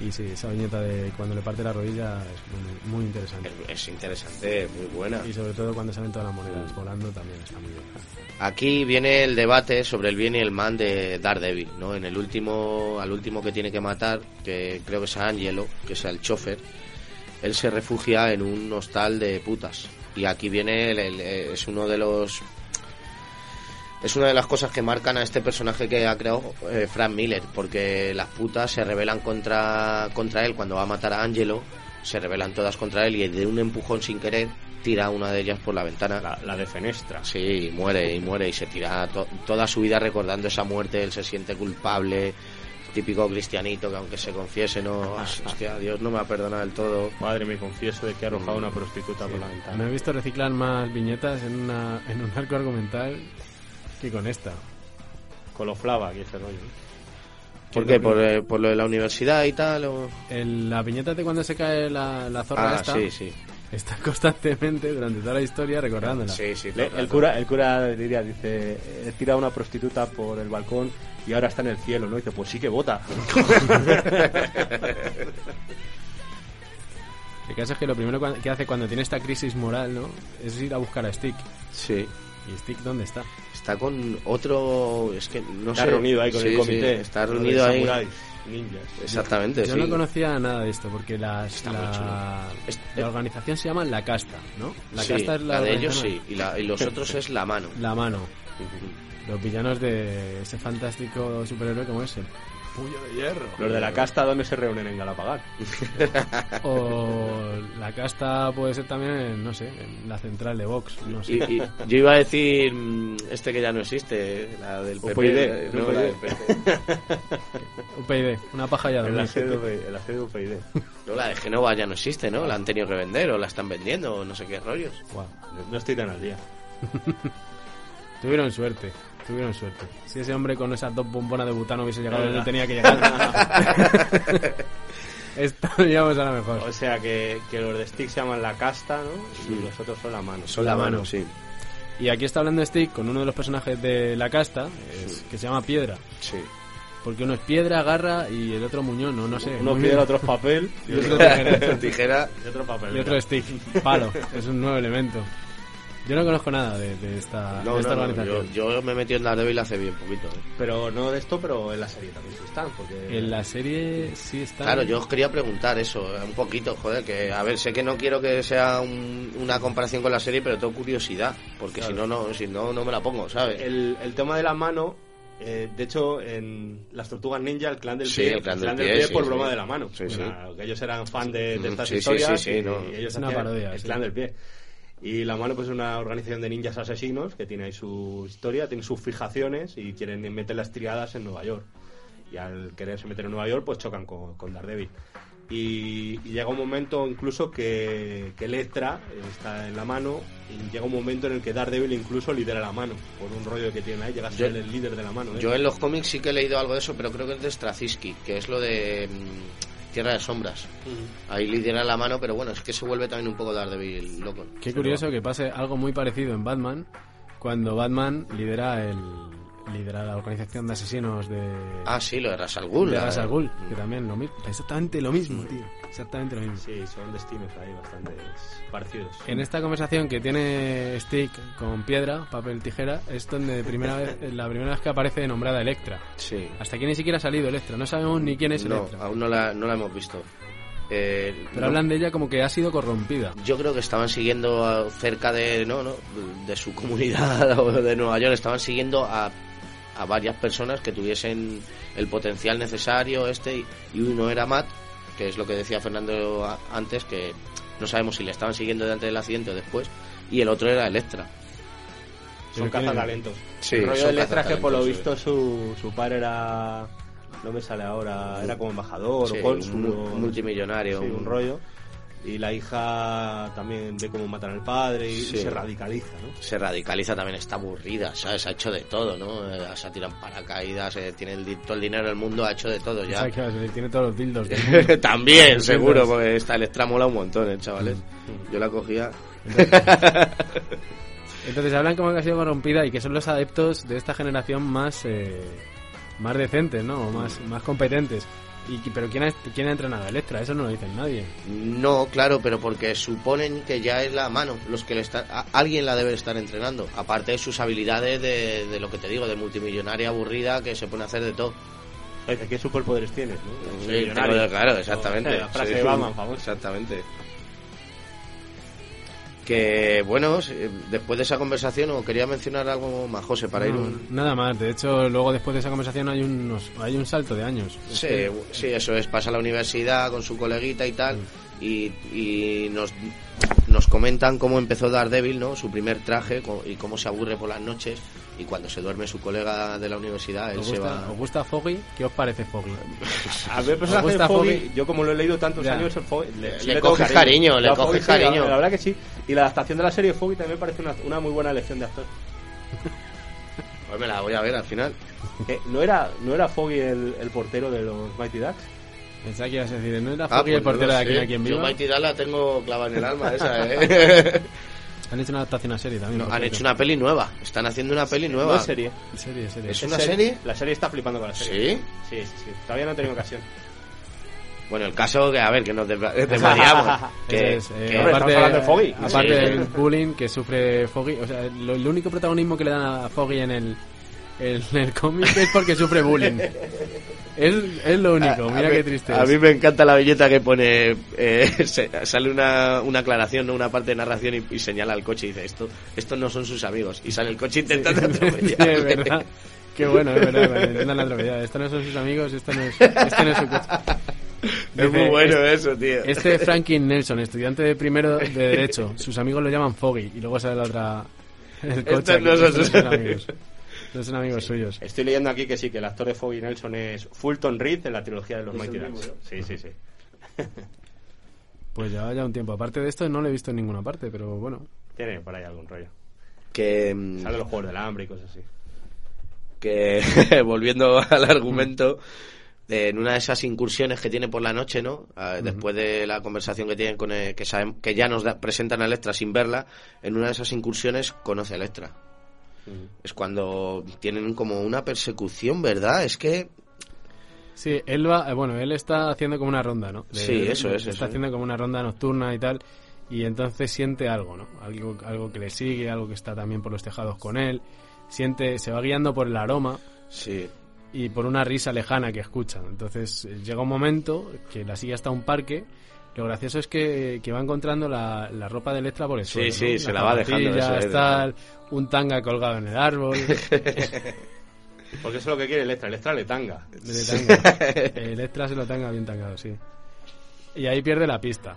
Y sí, esa viñeta de cuando le parte la rodilla es muy, muy interesante. Es, es interesante, muy buena. Y sobre todo cuando salen todas las monedas volando también está muy bien. Aquí viene el debate sobre el bien y el mal de Daredevil, ¿no? En el último, al último que tiene que matar, que creo que es a Angelo, que es el chofer, él se refugia en un hostal de putas. Y aquí viene, el- el- es uno de los... Es una de las cosas que marcan a este personaje que ha creado eh, Frank Miller, porque las putas se rebelan contra, contra él cuando va a matar a Angelo, se rebelan todas contra él y de un empujón sin querer tira a una de ellas por la ventana. La, la de Fenestra. Sí, y muere y muere y se tira to- toda su vida recordando esa muerte, él se siente culpable, típico cristianito que aunque se confiese no, hostia, Dios no me ha perdonado del todo. Madre, me confieso de que ha arrojado una prostituta por la Me ventana. he visto reciclar más viñetas en, una, en un arco argumental que con esta. Coloflava aquí ese rollo. ¿Por qué? ¿Por, eh, por lo de la universidad y tal? O... El- la viñeta de cuando se cae la, la zorra Ah, esta sí, sí. está constantemente durante toda la historia recordándola. Sí, sí. Le- el cura, el cura diría, dice, he tirado a una prostituta por el balcón y ahora está en el cielo, ¿no? Dice, pues sí que vota. El caso es que lo primero que hace cuando tiene esta crisis moral, ¿no? Es ir a buscar a Stick. Sí. ¿Y Stick dónde está? Está con otro... Es que no está sé. reunido ahí con Sí, el sí, comité. está reunido ahí. samuráis, ninjas. Exactamente, Yo sí. no conocía nada de esto porque las- Está muy la, la organización se llama La Casta, ¿no? La Sí, Casta es la, la de ellos sí, y, la- y los otros es la mano. La mano. Los villanos de ese fantástico superhéroe como es el Puño de Hierro. Los de la casta, ¿dónde se reúnen en Galapagar? O la casta puede ser también, en, no sé, en la central de Vox. No sé. Y, y yo iba a decir mm, este que ya no existe, la del PP. UPyD, no, UPyD. la del PP. UPyD, una paja ya sede de UPyD. No, la de Genova ya no existe, ¿no? La han tenido que vender o la están vendiendo o no sé qué rollos. No estoy tan al día. Tuvieron suerte, tuvieron suerte. Si ese hombre con esas dos bombonas de butano hubiese llegado donde tenía que llegar, estaríamos a lo mejor. O sea que, que los de Stick se llaman la casta, ¿no? Y los otros son la mano. Son la mano, sí. Y aquí está hablando Stick con uno de los personajes de la casta, es- que se llama Piedra. Sí. Porque uno es piedra, garra y el otro muñón, no, no sé. Uno muy piedra, otro es papel y otro, tijera. Tijera. y otro papel. Y otro es stick, palo. Es un nuevo elemento. Yo no conozco nada de, de esta, No, de esta no, no, organización. yo, yo me metí en Daredevil hace bien poquito. ¿eh? Pero no de esto, pero en la serie también sí están. Porque En la serie sí está. Claro, yo os quería preguntar eso, eh, un poquito, joder, que a ver, sé que no quiero que sea un- una comparación con la serie, pero tengo curiosidad, porque si no, no, si no, no me la pongo, ¿sabes? el, el tema de la mano, eh, de hecho, en las tortugas ninja, el clan del Sí, pie, el clan del pie, sí, por sí. broma de la mano. Bueno, que ellos eran fan de, de estas historias sí, sí, y, no. y ellos Es una hacían parodia, el sí. clan del pie. Y la mano pues es una organización de ninjas asesinos que tiene ahí su historia, tiene sus fijaciones y quieren meter las triadas en Nueva York. Y al quererse meter en Nueva York pues chocan con, con Daredevil. Y, y llega un momento incluso que, que Electra está en la mano y llega un momento en el que Daredevil incluso lidera la mano por un rollo que tiene ahí, llega a ser Yo- el líder de la mano. ¿eh? Yo en los cómics sí que he leído algo de eso, pero creo que es de Straczynski, que es lo de mm, Tierra de Sombras. Ahí lidera la mano, pero bueno, es que se vuelve también un poco Daredevil loco. Qué curioso que pase algo muy parecido en Batman cuando Batman lidera el lidera la organización de asesinos de Ah, sí, lo de Ras Al Ghul. de Ra's al Ghul, que también lo mismo, exactamente lo mismo, tío, exactamente lo mismo. Sí, son destinos ahí bastante parecidos. En esta conversación que tiene Stick con piedra, papel, tijera, es donde primera vez, la primera vez que aparece nombrada Electra. Sí. Hasta aquí ni siquiera ha salido Electra, no sabemos ni quién es No, Electra. aún no la, no la hemos visto. Eh, Pero no- hablan de ella como que ha sido corrompida. Yo creo que estaban siguiendo cerca de no, no, de su comunidad o de Nueva York, estaban siguiendo a, a varias personas que tuviesen el potencial necesario este y, uno era Matt, que es lo que decía Fernando antes que no sabemos si le estaban siguiendo de antes del accidente o después y el otro era Electra. Son cazatalentos. Sí, el rollo son de letras que por lo visto su, su padre era... No me sale ahora, era como embajador Sí, o cónsul un o... multimillonario, Sí, un- un rollo. Y la hija también ve cómo matan al padre y, Sí. se radicaliza, ¿no? Se radicaliza también, está aburrida, ¿sabes? Ha hecho de todo, ¿no? Eh, Se ha tirado en paracaídas, eh, tiene el, di- todo el dinero del mundo, ha hecho de todo ya. ¿Sabes qué vas a decir? Tiene todos los dildos. del. También, Los seguro, dildos. porque esta Electra mola un montón, ¿eh, chavales? Yo la cogía. Entonces hablan como que ha sido corrompida y que son los adeptos de esta generación más eh, más decentes, ¿no? O más, más competentes. Y, pero ¿quién ha, ¿quién ha entrenado a Electra? Eso no lo dice nadie. No, claro, pero porque suponen que ya es la mano los que le está, a- alguien la debe estar entrenando. Aparte de sus habilidades de, de lo que te digo, de multimillonaria aburrida que se pone a hacer de todo. ¿qué superpoderes tienes? ¿no? Sí, claro, exactamente. La frase Sí. de Batman, famosa. Exactamente. Que bueno, después de esa conversación, o quería mencionar algo más, José, para ir un. Nada más. De hecho, luego después de esa conversación hay, unos, hay un salto de años. Es Sí, que- sí, eso es, pasa a la universidad con su coleguita y tal, y, y nos, nos comentan cómo empezó Daredevil, ¿no? Su primer traje y cómo se aburre por las noches, y cuando se duerme su colega de la universidad, él ¿Os se va... ¿Os gusta Foggy? ¿Qué os parece Foggy? A ver, el personaje ¿Os de gusta Foggy, Foggy? yo como lo he leído tantos Ya. años, el Foggy, le, Le coges cariño, le coges Foggy sí, la- cariño. La, verdad que sí. Y la adaptación de la serie de Foggy también me parece una, una muy buena elección de actor. Pues me la voy a ver al final. Eh, ¿no, era, ¿No era Foggy el, el portero de los Mighty Ducks? Pensaba que ibas a decir, ¿no era Ah, Foggy el pues no portero lo de aquí a quien Yo? Mighty Ducks la tengo clavada en el alma esa, ¿eh? Han hecho una adaptación a serie también. No, han cierto. hecho una peli nueva, están haciendo una peli nueva. No es serie. Serie, serie. ¿Es una serie? La serie está flipando con la serie. ¿Sí? Sí, sí, sí. Todavía no he tenido ocasión. Bueno, el caso que, a ver, que nos desva- desvariamos. que, Eso es, eh, que- aparte, estamos hablando de Foggy. aparte Sí. del bullying que sufre Foggy, o sea, lo- el único protagonismo que le dan a Foggy en el, en el cómic es porque sufre bullying. Es, es lo único, A- mira a qué mí- triste A es. mí me encanta la billeta que pone. eh, se- sale una, una aclaración, ¿no? una parte de narración y, y señala al coche y dice: esto, estos no son sus amigos. Y sale el coche intentando Sí, atropellarle. es verdad. Qué bueno, es verdad. intentan la atropellada. Estos no son sus amigos, esto no es, este no es su coche. Es muy bueno este- eso, tío. Este Franklin Nelson, estudiante de primero de Derecho, sus amigos lo llaman Foggy y luego sale la otra. El coche. Estos no son sus- amigos. No son amigos suyos. Estoy leyendo aquí que sí, que el actor de Foggy Nelson es Fulton Reed en la trilogía de los Es Mighty Ducks. Sí, sí, sí. Pues ya ya un tiempo. Aparte de esto, no lo he visto en ninguna parte, pero bueno. Tiene por ahí algún rollo. Que, mm, Sale los juegos del hambre y cosas así. que volviendo al argumento, eh, en una de esas incursiones que tiene por la noche, ¿no? Ah, Después de la conversación que tienen con el- que saben, que ya nos da- presentan a Electra sin verla, en una de esas incursiones conoce a Electra. Es cuando tienen como una persecución, ¿verdad? Es que Sí, él va, eh, bueno, él está haciendo como una ronda, ¿no? De- Sí, eso es, Está eso haciendo como una ronda nocturna y tal, y entonces siente algo, ¿no? Algo, algo que le sigue, algo que está también por los tejados con él. Siente, se va guiando por el aroma sí, y por una risa lejana que escucha. Entonces eh, llega un momento que la sigue hasta un parque. Lo gracioso es que, que va encontrando la, la ropa de Electra por el Sí, suelo. sí, ¿no? se la va dejando, zapatillas, eso es, tal, un tanga colgado en el árbol. Porque eso es lo que quiere Electra. Electra le tanga. de tanga. Electra se lo tanga bien tangado, sí. Y ahí pierde la pista.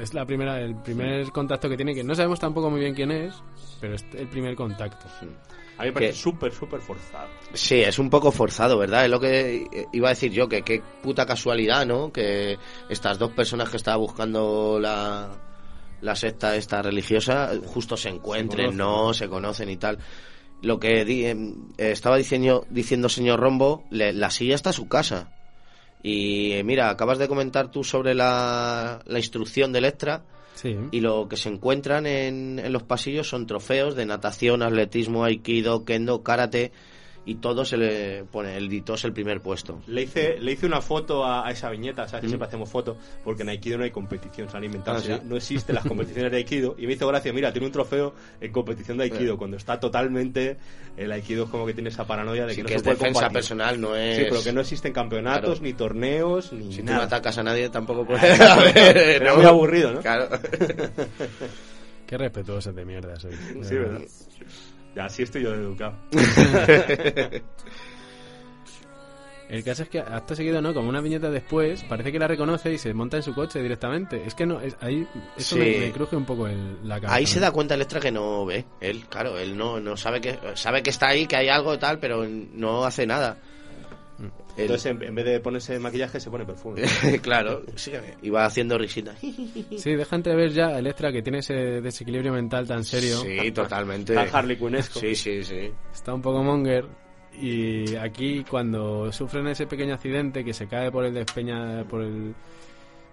Es la primera, el primer contacto que tiene, que no sabemos tampoco muy bien quién es, pero es el primer contacto. A mí me parece súper, súper forzado. Sí, es un poco forzado, ¿verdad? Es lo que iba a decir yo, que qué puta casualidad, ¿no? Que estas dos personas que estaba buscando la, la secta esta religiosa justo se encuentren. ¿no? Se conocen y tal. Lo que di- em, eh, estaba diciendo, diciendo señor Rombo, le- la silla está a su casa. Y eh, mira, acabas de comentar tú sobre la, la instrucción de Electra Sí. y lo que se encuentran en, en los pasillos son trofeos de natación, atletismo, aikido, kendo, karate y todo se le pone, el dito es el primer puesto. Le hice, le hice una foto a, a esa viñeta, ¿sabes? Que siempre hacemos fotos, porque en Aikido no hay competición, se han inventado. Ah, ¿sí? No existen las competiciones de Aikido. Y me hizo gracia, mira, tiene un trofeo en competición de Aikido, Eh. cuando está totalmente. El Aikido es como que tiene esa paranoia de que Sí, no que se es puede defensa combatir. personal, no es... Sí, pero que no existen campeonatos, Claro. ni torneos, ni Si tú nada. no atacas a nadie tampoco puedes... A ver, Pero ¿no? muy aburrido, ¿no? Claro. Qué respetuoso de mierda soy. Sí, ¿verdad? Ya, así estoy yo de educado. El caso es que acto seguido, ¿no? Como una viñeta después, parece que la reconoce y se monta en su coche directamente. Es que no, es, ahí eso Sí. me, me cruje un poco el, la cabeza. Ahí se da cuenta Electra que no ve. Él, claro, él no, no sabe que sabe que está ahí, que hay algo y tal, pero no hace nada. El- Entonces, en, en vez de ponerse maquillaje, se pone perfume. claro, sígueme. Y va haciendo risitas. Sí, deja entrever ya Electra que tiene ese desequilibrio mental tan serio. Sí, totalmente. Tan Harley Quinnesco. Sí, sí, sí. Está un poco monger. Y aquí cuando sufren ese pequeño accidente que se cae por el despeña, por el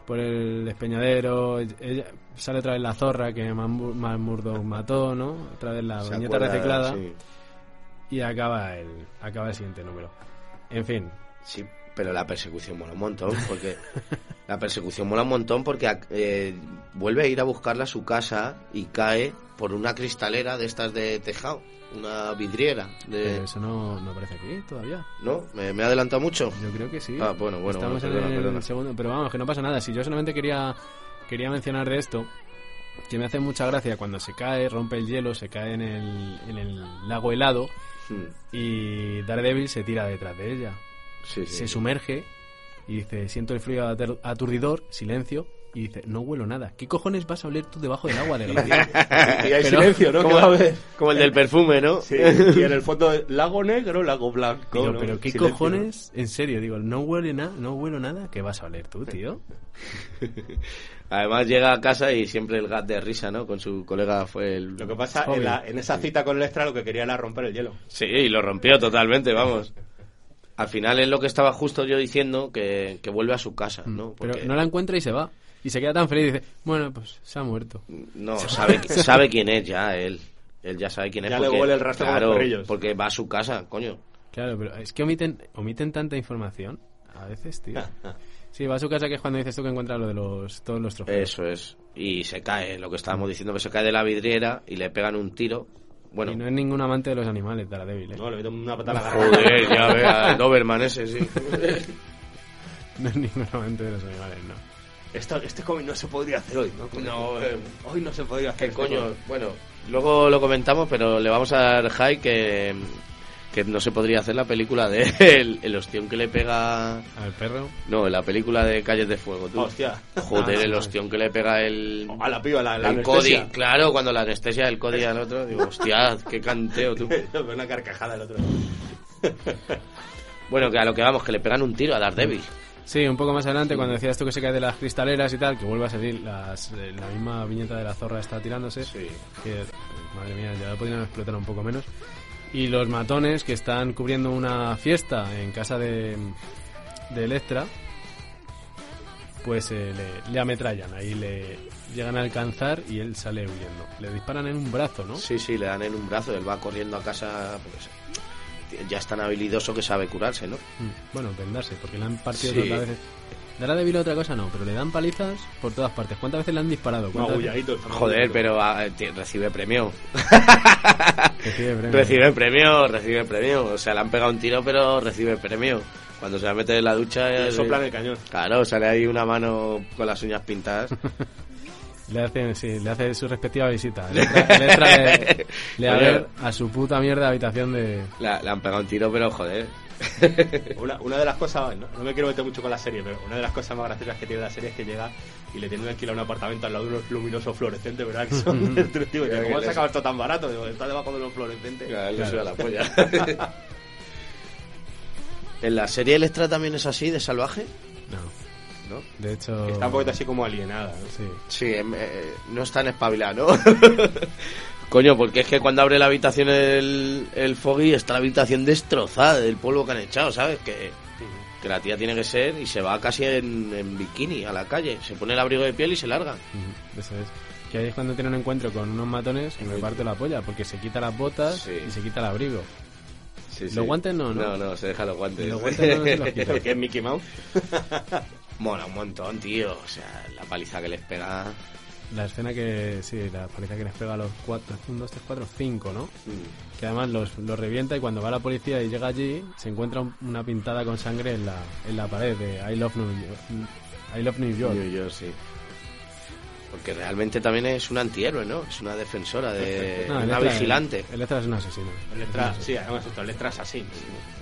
por el despeñadero, ella, sale otra vez la zorra que Murdock mató, ¿no? Otra vez la viñeta reciclada sí. y acaba el acaba el siguiente número. En fin, Sí, pero la persecución mola un montón, porque la persecución mola un montón porque eh, vuelve a ir a buscarla a su casa y cae por una cristalera de estas de tejado, una vidriera. De... pero eso no, no aparece aquí todavía. ¿No? ¿Me, me he adelantado mucho? Yo creo que sí. Ah, bueno, bueno, Estamos bueno, perdona, en el perdona. segundo, pero vamos, que no pasa nada. Si yo solamente quería quería mencionar de esto que me hace mucha gracia cuando se cae, rompe el hielo, se cae en el, en el lago helado Hmm, y Daredevil se tira detrás de ella. Sí, sí. Se sumerge y dice, siento el frío aturdidor, silencio, y dice, no huelo nada. ¿Qué cojones vas a oler tú debajo del agua, desgraciado? y hay Pero- silencio, ¿no? como, Que va a haber. como el del perfume, ¿no? Sí, y en el fondo, lago negro, lago blanco. Digo, ¿no? pero ¿qué Silencio, cojones? En serio, digo, no huele nada, no huelo nada, ¿qué vas a oler tú, tío? Además llega a casa y siempre el gat de risa, ¿no? Con su colega fue el... Lo que pasa, en, la- en esa cita con Lestra lo que quería era romper el hielo. Sí, y lo rompió totalmente, vamos. Al final es lo que estaba justo yo diciendo, que, que vuelve a su casa, ¿no? Pero Porque- no la encuentra y se va. Y se queda tan feliz y dice, bueno, pues se ha muerto. No, sabe, sabe quién es ya él. Él ya sabe quién es. Ya le huele el rastro con los claro, porque va a su casa, coño. Claro, pero es que omiten, omiten tanta información a veces, tío. Sí, va a su casa que es cuando dices tú que encuentra lo de los, todos los trofeos. Eso es. Y se cae, lo que estábamos diciendo, que se cae de la vidriera y le pegan un tiro. Bueno, Y no es ningún amante de los animales, Daredevil, ¿eh? No, le meto una patada a la joder, ya ve al Doberman ese, sí. No es ningún amante de los animales, no. Esto, este cómic no se podría hacer hoy, ¿no? No, eh, Hoy no se podría hacer. ¿Qué coño? Bueno, luego lo comentamos, pero le vamos a dar high que, que no se podría hacer la película de el, el ostión que le pega... Al perro. No, la película de Calles de Fuego, tú. Hostia. Joder, el ostión que le pega el... A la piba, la, la el Cody, anestesia. claro, cuando la anestesia del Cody al otro, digo, hostia, qué canteo tú. una carcajada el otro. Bueno, que a lo que vamos, que le pegan un tiro a Daredevil. Sí, un poco más adelante, cuando decías tú que se cae de las cristaleras y tal, que vuelve a salir las, eh, la misma viñeta de la zorra está tirándose. Que, madre mía, ya lo podrían explotar un poco menos. Y los matones que están cubriendo una fiesta en casa de, de Electra, pues eh, le, le ametrallan. Ahí le llegan a alcanzar y él sale huyendo. Le disparan en un brazo, ¿no? Sí, sí, le dan en un brazo, él va corriendo a casa, pues, ya es tan habilidoso que sabe curarse, ¿no? Mm, Bueno, vendarse, porque le han partido Sí. tantas veces. Daredevil otra cosa no, pero le dan palizas por todas partes. ¿Cuántas veces le han disparado? Está Joder, pero ah, t- recibe premio. Recibe premio. Recibe premio, recibe premio. O sea, le han pegado un tiro, pero recibe premio. Cuando se va a meter en la ducha... Le eh, soplan el cañón. Claro, sale ahí una mano con las uñas pintadas. Le hace, sí, le hace su respectiva visita. Le trae, le trae- le a ver a su puta mierda habitación de... La- le han pegado un tiro, pero joder. Una, una de las cosas, no, no me quiero meter mucho con la serie, pero una de las cosas más graciosas que tiene la serie es que llega y le tienen alquilado un apartamento al lado de unos luminosos fluorescentes, ¿verdad? Que son destructivos. Y digo, ¿Cómo has sacado esto tan barato? Digo, está debajo de los fluorescentes. Claro, Claro. la polla. ¿En la serie Electra también es así, de salvaje? No, ¿No? de hecho... Está un poquito así como alienada. ¿no? Sí. Sí, em, eh, no es tan espabilado, ¿no? Coño, porque es que cuando abre la habitación el, el Foggy está la habitación destrozada del polvo que han echado, ¿sabes? Que, que la tía tiene que ser y se va casi en, en bikini a la calle. Se pone el abrigo de piel y se larga. Eso es. Que ahí es cuando tiene un encuentro con unos matones que me parte la polla, porque se quita las botas Sí. y se quita el abrigo. Sí, ¿Los guantes no, no? No, no, se deja los guantes. Los guantes no se los quita. ¿El que es Mickey Mouse? Mola un montón, tío. O sea, la paliza que les pega. La escena que, sí, la paliza que les pega a los cuatro, un, dos, tres, cuatro, cinco, ¿no? mm, Que además los, los revienta y cuando va la policía y llega allí, se encuentra un- una pintada con sangre en la, en la pared de I Love New York. I Love New York. New York, sí. Porque realmente también es un antihéroe, ¿no? Es una defensora de. No, una Electra- vigilante. Electra es una asesina. Letra, sí, además esto, letras así.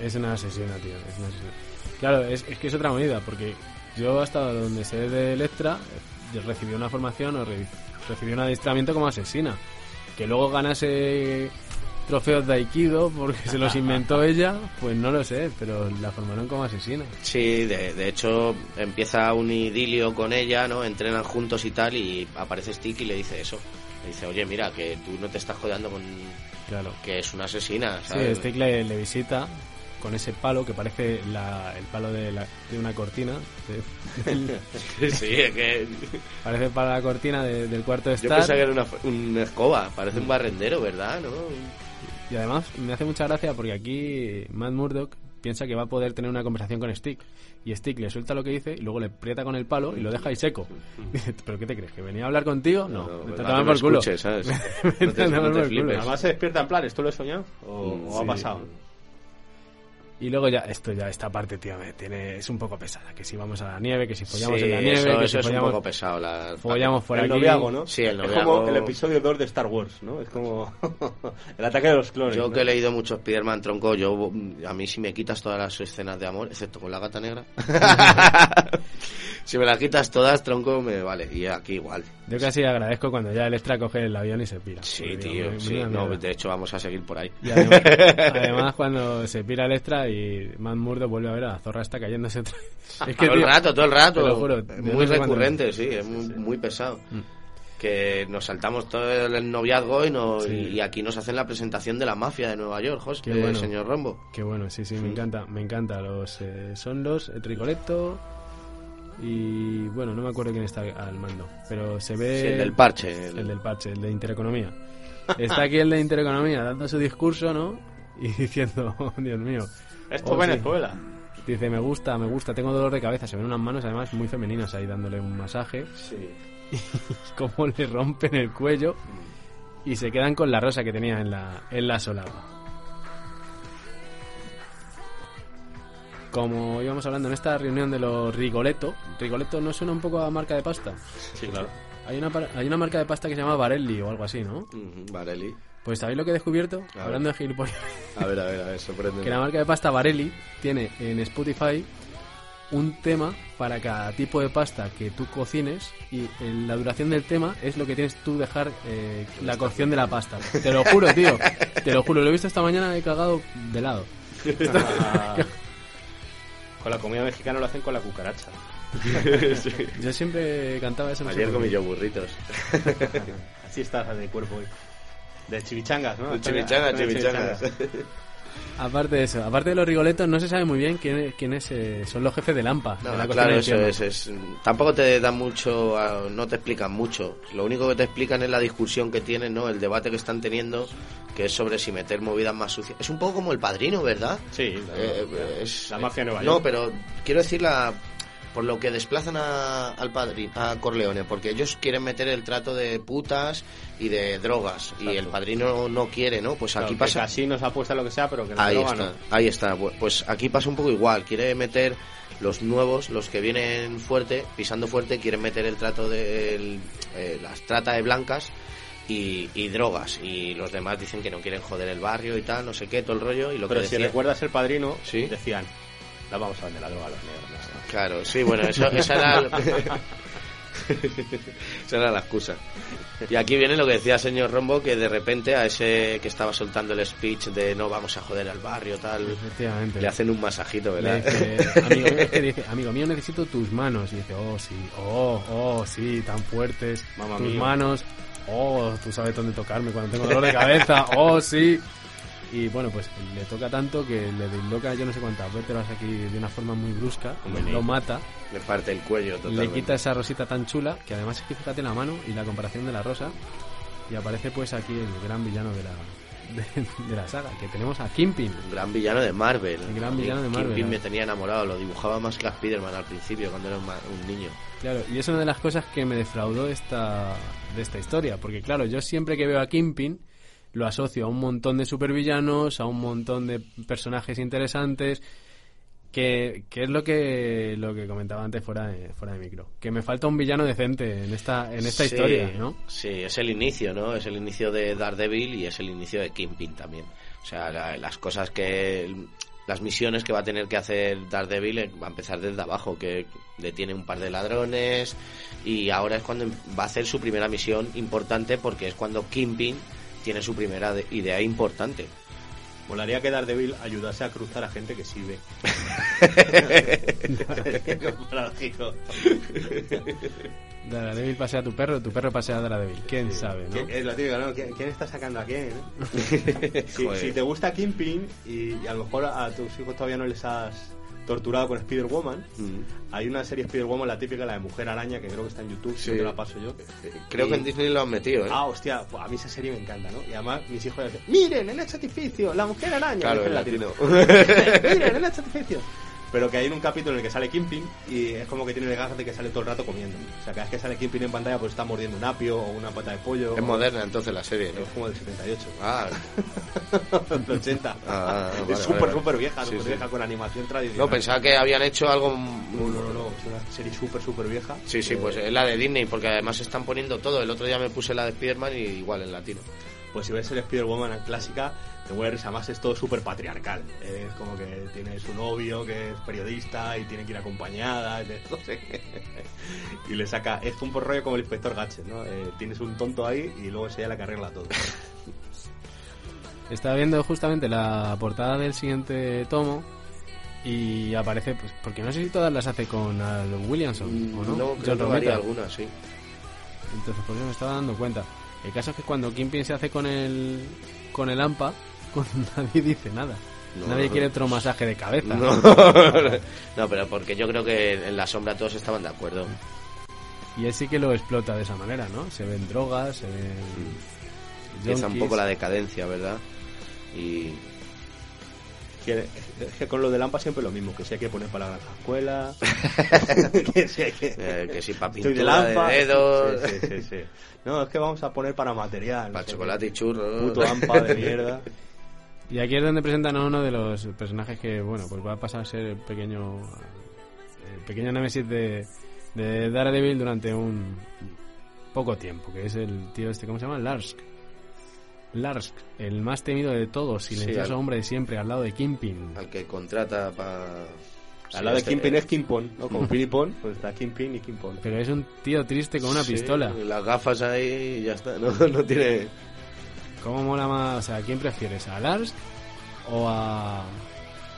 Es una asesina, tío. Es una asesina. Claro, es, es que es otra movida, porque yo hasta donde sé de Electra, eh, recibí una formación o re- recibí un adiestramiento como asesina. Que luego ganase trofeos de Aikido porque se los inventó ella, pues no lo sé, pero la formaron como asesina. Sí, de, de hecho empieza un idilio con ella, ¿no? Entrenan juntos y tal y aparece Stick y le dice eso. Le dice, oye, mira, que tú no te estás jodeando con... Claro. que es una asesina, Sí. Stick le, le visita con ese palo que parece la- el palo de, la- de una cortina. de- sí, es que... parece el palo de la cortina de- del cuarto de Yo estar. pensaba que era una, una escoba, parece un barrendero, ¿verdad? ¿No? Y además me hace mucha gracia porque aquí Matt Murdock piensa que va a poder tener una conversación con Stick. Y Stick le suelta lo que dice y luego le aprieta con el palo y lo deja ahí seco. Dice, ¿pero qué te crees? ¿Que venía a hablar contigo? No, No, no, te toman por culo. escuches, ¿sabes? No te- te por culo. flipes. Además se despierta en plan, ¿esto lo he soñado? ¿O, Mm, o ha pasado? Y luego ya, esto ya, esta parte, tío, me tiene, es un poco pesada. Que si vamos a la nieve, que si follamos Sí, en la nieve, eso, que eso si es un follamos, poco pesado. La, follamos por el aquí. noviazgo, ¿no? Sí, el Es noviazgo. como el episodio 2 de Star Wars, ¿no? Es como el ataque de los clones. Yo ¿no? que he leído mucho Spider-Man tronco, yo a mí si me quitas todas las escenas de amor, excepto con la gata negra, si me las quitas todas, tronco, me vale. Y aquí igual. Yo casi agradezco cuando ya el extra coge el avión y se pira. Sí, digo, tío, sí. No, de hecho vamos a seguir por ahí. Y además, además, cuando se pira el y Matt Murdock vuelve a ver a la zorra está cayéndose. Es que, todo el tío, rato, todo el rato. te lo juro, Es de muy recurrente, sí, es muy, muy pesado. Que nos saltamos todo el noviazgo y, nos, Sí. y aquí nos hacen la presentación de la mafia de Nueva York, José, Qué bueno. señor Rombo. Qué bueno, sí, sí, me encanta, me encanta. Los, eh, son los el Tricoleto y bueno, no me acuerdo quién está al mando, pero se ve Sí, el del parche. el- el del parche, el de Intereconomía. Está aquí el de Intereconomía dando su discurso, ¿no? Y diciendo, oh, Dios mío. Esto Oh, es sí. Venezuela. Dice, me gusta, me gusta, tengo dolor de cabeza. Se ven unas manos además muy femeninas ahí dándole un masaje. Sí. Cómo le rompen el cuello y se quedan con la rosa que tenía en la, en la solapa. Como íbamos hablando en esta reunión de los Rigoletto, Rigoletto no suena un poco a marca de pasta. Sí, claro. Hay una, hay una marca de pasta que se llama Barelli o algo así, ¿no? Varelli. Pues ¿sabéis lo que he descubierto? A ver. Hablando de gilipollas. A ver, a ver, a ver, sorprende. Que la marca de pasta Barelli tiene en Spotify un tema para cada tipo de pasta que tú cocines y en la duración del tema es lo que tienes tú dejar eh, la cocción de la pasta. Te lo juro, tío. Te lo juro. Lo he visto esta mañana he cagado de lado. Con la comida mexicana lo hacen con la cucaracha. Yo siempre cantaba eso. Ayer comí yo burritos. Así estás de cuerpo hoy. De chivichangas, ¿no? Chimichangas, De chimichangas. Aparte de eso, aparte de los rigoletos, no se sabe muy bien quién- quiénes eh, son los jefes de Lampa. No, de la claro, eso es, es. Tampoco te dan mucho, a- no te explican mucho. Lo único que te explican es la discusión que tienen, ¿no? El debate que están teniendo, que es sobre si meter movidas más sucias. Es un poco como el padrino, ¿verdad? Sí, claro. Eh, es- La mafia Nueva No, pero quiero decir la por lo que desplazan a, al padrino, a Corleone, porque ellos quieren meter el trato de putas y de drogas y el padrino no quiere, ¿no? Pues aquí Claro, pasa casinos, apuesta lo que sea, pero que la Ahí droga está, no. ahí está. Pues aquí pasa un poco igual. Quiere meter los nuevos, los que vienen fuerte, pisando fuerte, quieren meter el trato de el- eh, las trata de blancas y, y drogas. Y los demás dicen que no quieren joder el barrio y tal, no sé qué, todo el rollo. Y lo Pero que si decía- recuerdas el padrino, Sí. decían, la vamos a vender la droga a los negros. Ya está". Claro, sí, bueno, eso, esa era... esa era la excusa. Y aquí viene lo que decía el señor Rombo, que de repente a ese que estaba soltando el speech de no vamos a joder al barrio, tal, le hacen un masajito, ¿verdad? dice, amigo, mío, es que dice, amigo mío, necesito tus manos. Y dice, oh, sí, oh, oh, sí, tan fuertes. Mamma tus manos, oh, tú sabes dónde tocarme cuando tengo dolor de cabeza, oh, sí. Y bueno, pues le toca tanto que le disloca yo no sé cuántas vértebras aquí de una forma muy brusca, Hombre, lo mata, Le parte el cuello totalmente. le quita esa rosita tan chula, que además es que fíjate la mano y la comparación de la rosa, y aparece pues aquí el gran villano de la, de, de la saga, que tenemos a Kimpin. Un gran villano de Marvel. El gran villano de Marvel, Kingpin ¿eh? me tenía enamorado, lo dibujaba más que a Spiderman al principio, cuando era un, un niño. Claro, y es una de las cosas que me defraudó de esta, de esta historia, porque claro, yo siempre que veo a Kingpin lo asocio a un montón de supervillanos, a un montón de personajes interesantes, que, que es lo que lo que comentaba antes fuera de, fuera de micro, que me falta un villano decente en esta en esta Sí, historia, ¿no? Sí, es el inicio, ¿no? Es el inicio de Daredevil y es el inicio de Kingpin también. O sea, la- las cosas que... Las misiones que va a tener que hacer Daredevil eh, va a empezar desde abajo, que detiene un par de ladrones y ahora es cuando va a hacer su primera misión importante porque es cuando Kingpin tiene su primera de- idea importante. Molaría que Daredevil ayudase a cruzar a gente que sí ve. Daredevil pasea a tu perro, tu perro pasea a Daredevil. ¿Quién sabe, no? ¿Quién- Es lo típico, ¿no? ¿Quién, quién está sacando a quién? eh? si, si te gusta Kingpin y, y a lo mejor a tus hijos todavía no les has torturado con Spider-Woman, Mm. hay una serie Spider-Woman, la típica, la de Mujer Araña, que creo que está en YouTube, Sí. te la paso yo. Creo Y- que en Disney lo han metido, ¿eh? Ah, hostia, pues a mí esa serie me encanta, ¿no? Y además mis hijos dicen, miren, en este edificio, la mujer araña. Claro, en latino. miren, en este edificio. Pero que hay un capítulo en el que sale Kingpin y es como que tiene ganas de que sale todo el rato comiendo. O sea, cada vez que sale Kingpin en pantalla pues está mordiendo un apio o una pata de pollo. Es moderna entonces la serie, ¿no? Es como del 78. Ah, del 80. Ah, vale, es súper, vale. súper vieja, Sí, súper sí. vieja con animación tradicional. no, pensaba que habían hecho algo... No, no, no, no, es una serie súper, súper vieja. Sí, sí, Eh, pues es la de Disney, porque además están poniendo todo. El otro día me puse la de Spiderman y igual en latino. Pues si ves el Spider-Woman clásica, Además es todo súper patriarcal. Es como que tiene su novio que es periodista y tiene que ir acompañada. no sé. y le saca... Es un rollo como el inspector Gadget, ¿no? Eh, tienes un tonto ahí y luego es ella la que arregla todo. Estaba viendo justamente la portada del siguiente tomo y aparece, pues, porque no sé si todas las hace con Al Williamson o no. Mm, No, John creo que Romita. varía alguna, sí. Entonces, por eso me estaba dando cuenta. El caso es que cuando Kingpin se hace con el con el AMPA, nadie dice nada. No, nadie quiere otro masaje de cabeza. No. no, pero porque yo creo que en la sombra todos estaban de acuerdo. Y él sí que lo explota de esa manera, ¿no? Se ven drogas, se ven... Empieza un poco la decadencia, ¿verdad? Y Que, es que con lo de Lampa siempre lo mismo, que si hay que poner palabras en la escuela, que si hay que... eh, que si para Estoy pintura de, Lampa. dedos, Sí, sí, sí, sí. No, es que vamos a poner para material. para chocolate y churros. Puto AMPA de mierda. Y aquí es donde presentan a uno de los personajes que, bueno, pues va a pasar a ser el pequeño, el pequeño némesis de, de Daredevil durante un poco tiempo, que es el tío este, ¿cómo se llama? Larsk. Larsk, el más temido de todos, silencioso al- hombre de siempre, al lado de Kingpin. Al que contrata para... Al lado de Kingpin es Kingpon, ¿no? Como Piripon, pues está Kingpin y Kingpon. Pero es un tío triste con una pistola. Las gafas ahí y ya está. No, no tiene... ¿Cómo mola más? O sea, ¿a quién prefieres? ¿A Larsk o a,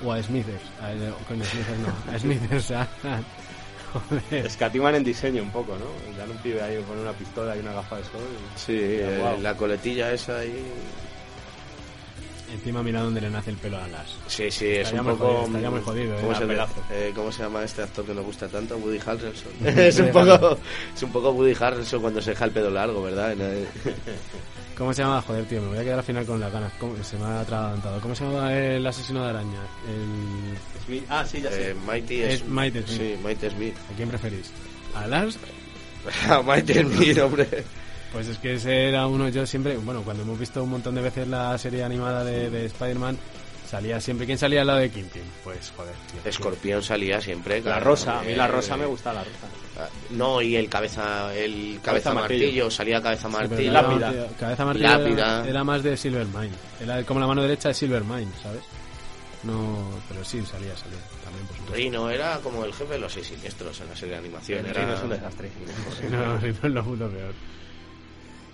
o a Smithers? A, coño, Smithers no, a Smithers, a- Joder. Escatiman en diseño un poco, ¿no? Dan un pibe ahí con una pistola y una gafa de sol. y- Sí, eh, la coletilla esa ahí... Encima mira dónde le nace el pelo a Larsk. Sí, sí, es Estaría un muy poco... jodido, estaría muy jodido, ¿eh? ¿Cómo, se, Pelazo. eh, ¿Cómo se llama este actor que nos gusta tanto? Woody Harrelson. es, un poco, es un poco Woody Harrelson cuando se deja el pelo largo, ¿verdad? ¿Cómo se llama? Joder, tío, me voy a quedar al final con las ganas. ¿Cómo- Se me ha atragantado. ¿Cómo se llama el asesino de araña? El... Smith- Ah, sí, ya sé. eh, Mighty Es. Mighty Smith. Sí, Mighty Smith. ¿A quién preferís? ¿A Larsk? A Mighty Smith, hombre. Pues es que ese era uno, yo siempre, bueno, cuando hemos visto un montón de veces la serie animada de, de Spider-Man, salía siempre, ¿quién salía al lado de Kingpin? Pues joder, tío. Escorpión salía siempre. La claro. rosa, a mí la Eh, rosa me gusta la rosa. ah, No, y el cabeza, el cabeza, Cabeza martillo. martillo. salía cabeza Sí, martillo. claro, Lápida. Cabeza martillo Lápida. Era, era más de Silvermine. Era como la mano derecha de Silvermine, ¿sabes? No, pero sí, salía, salía. También, por supuesto. Rino era como el jefe de los seis siniestros en la serie de animación. Era... reino es un desastre. No, no es lo puto peor.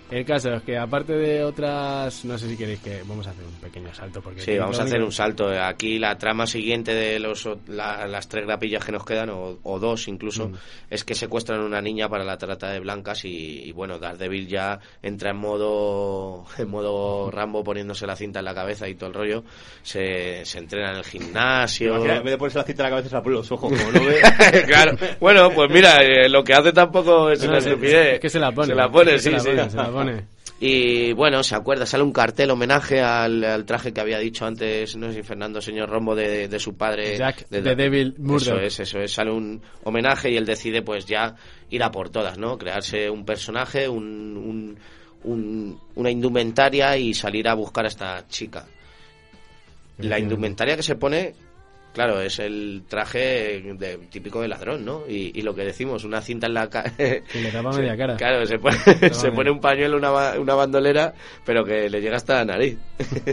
El caso es que aparte de otras, no sé si queréis que vamos a hacer un pequeño salto porque Sí, vamos a hacer un salto. Aquí la trama siguiente de los, la- las tres grapillas que nos quedan, o, o dos incluso, Mm. es que secuestran a una niña para la trata de blancas y, y, bueno, Daredevil ya entra en modo, en modo Rambo poniéndose la cinta en la cabeza y todo el rollo. Se, se entrena en el gimnasio. Imagina, en vez de ponerse la cinta en la cabeza, se la pone los ojos, como no ve. claro. Bueno, pues mira, eh, lo que hace tampoco es No, una es- estupidez. es que se la pone. Se la pone, sí, se la sí. se la pone. Y bueno, se acuerda, sale un cartel homenaje al, al traje que había dicho antes, no sé si Fernando, señor Rombo, de, de su padre. Jack de, Devil Eso Murdoch. es, eso es, sale un homenaje y él decide pues ya ir a por todas, ¿no? Crearse un personaje, un, un- un- una indumentaria y salir a buscar a esta chica. La indumentaria que se pone, claro, es el traje de- típico de ladrón, ¿no? Y, y lo que decimos, una cinta en la cara. Que le tapa media cara. Claro, se pone, se pone un pañuelo, una, una bandolera, pero que le llega hasta la nariz.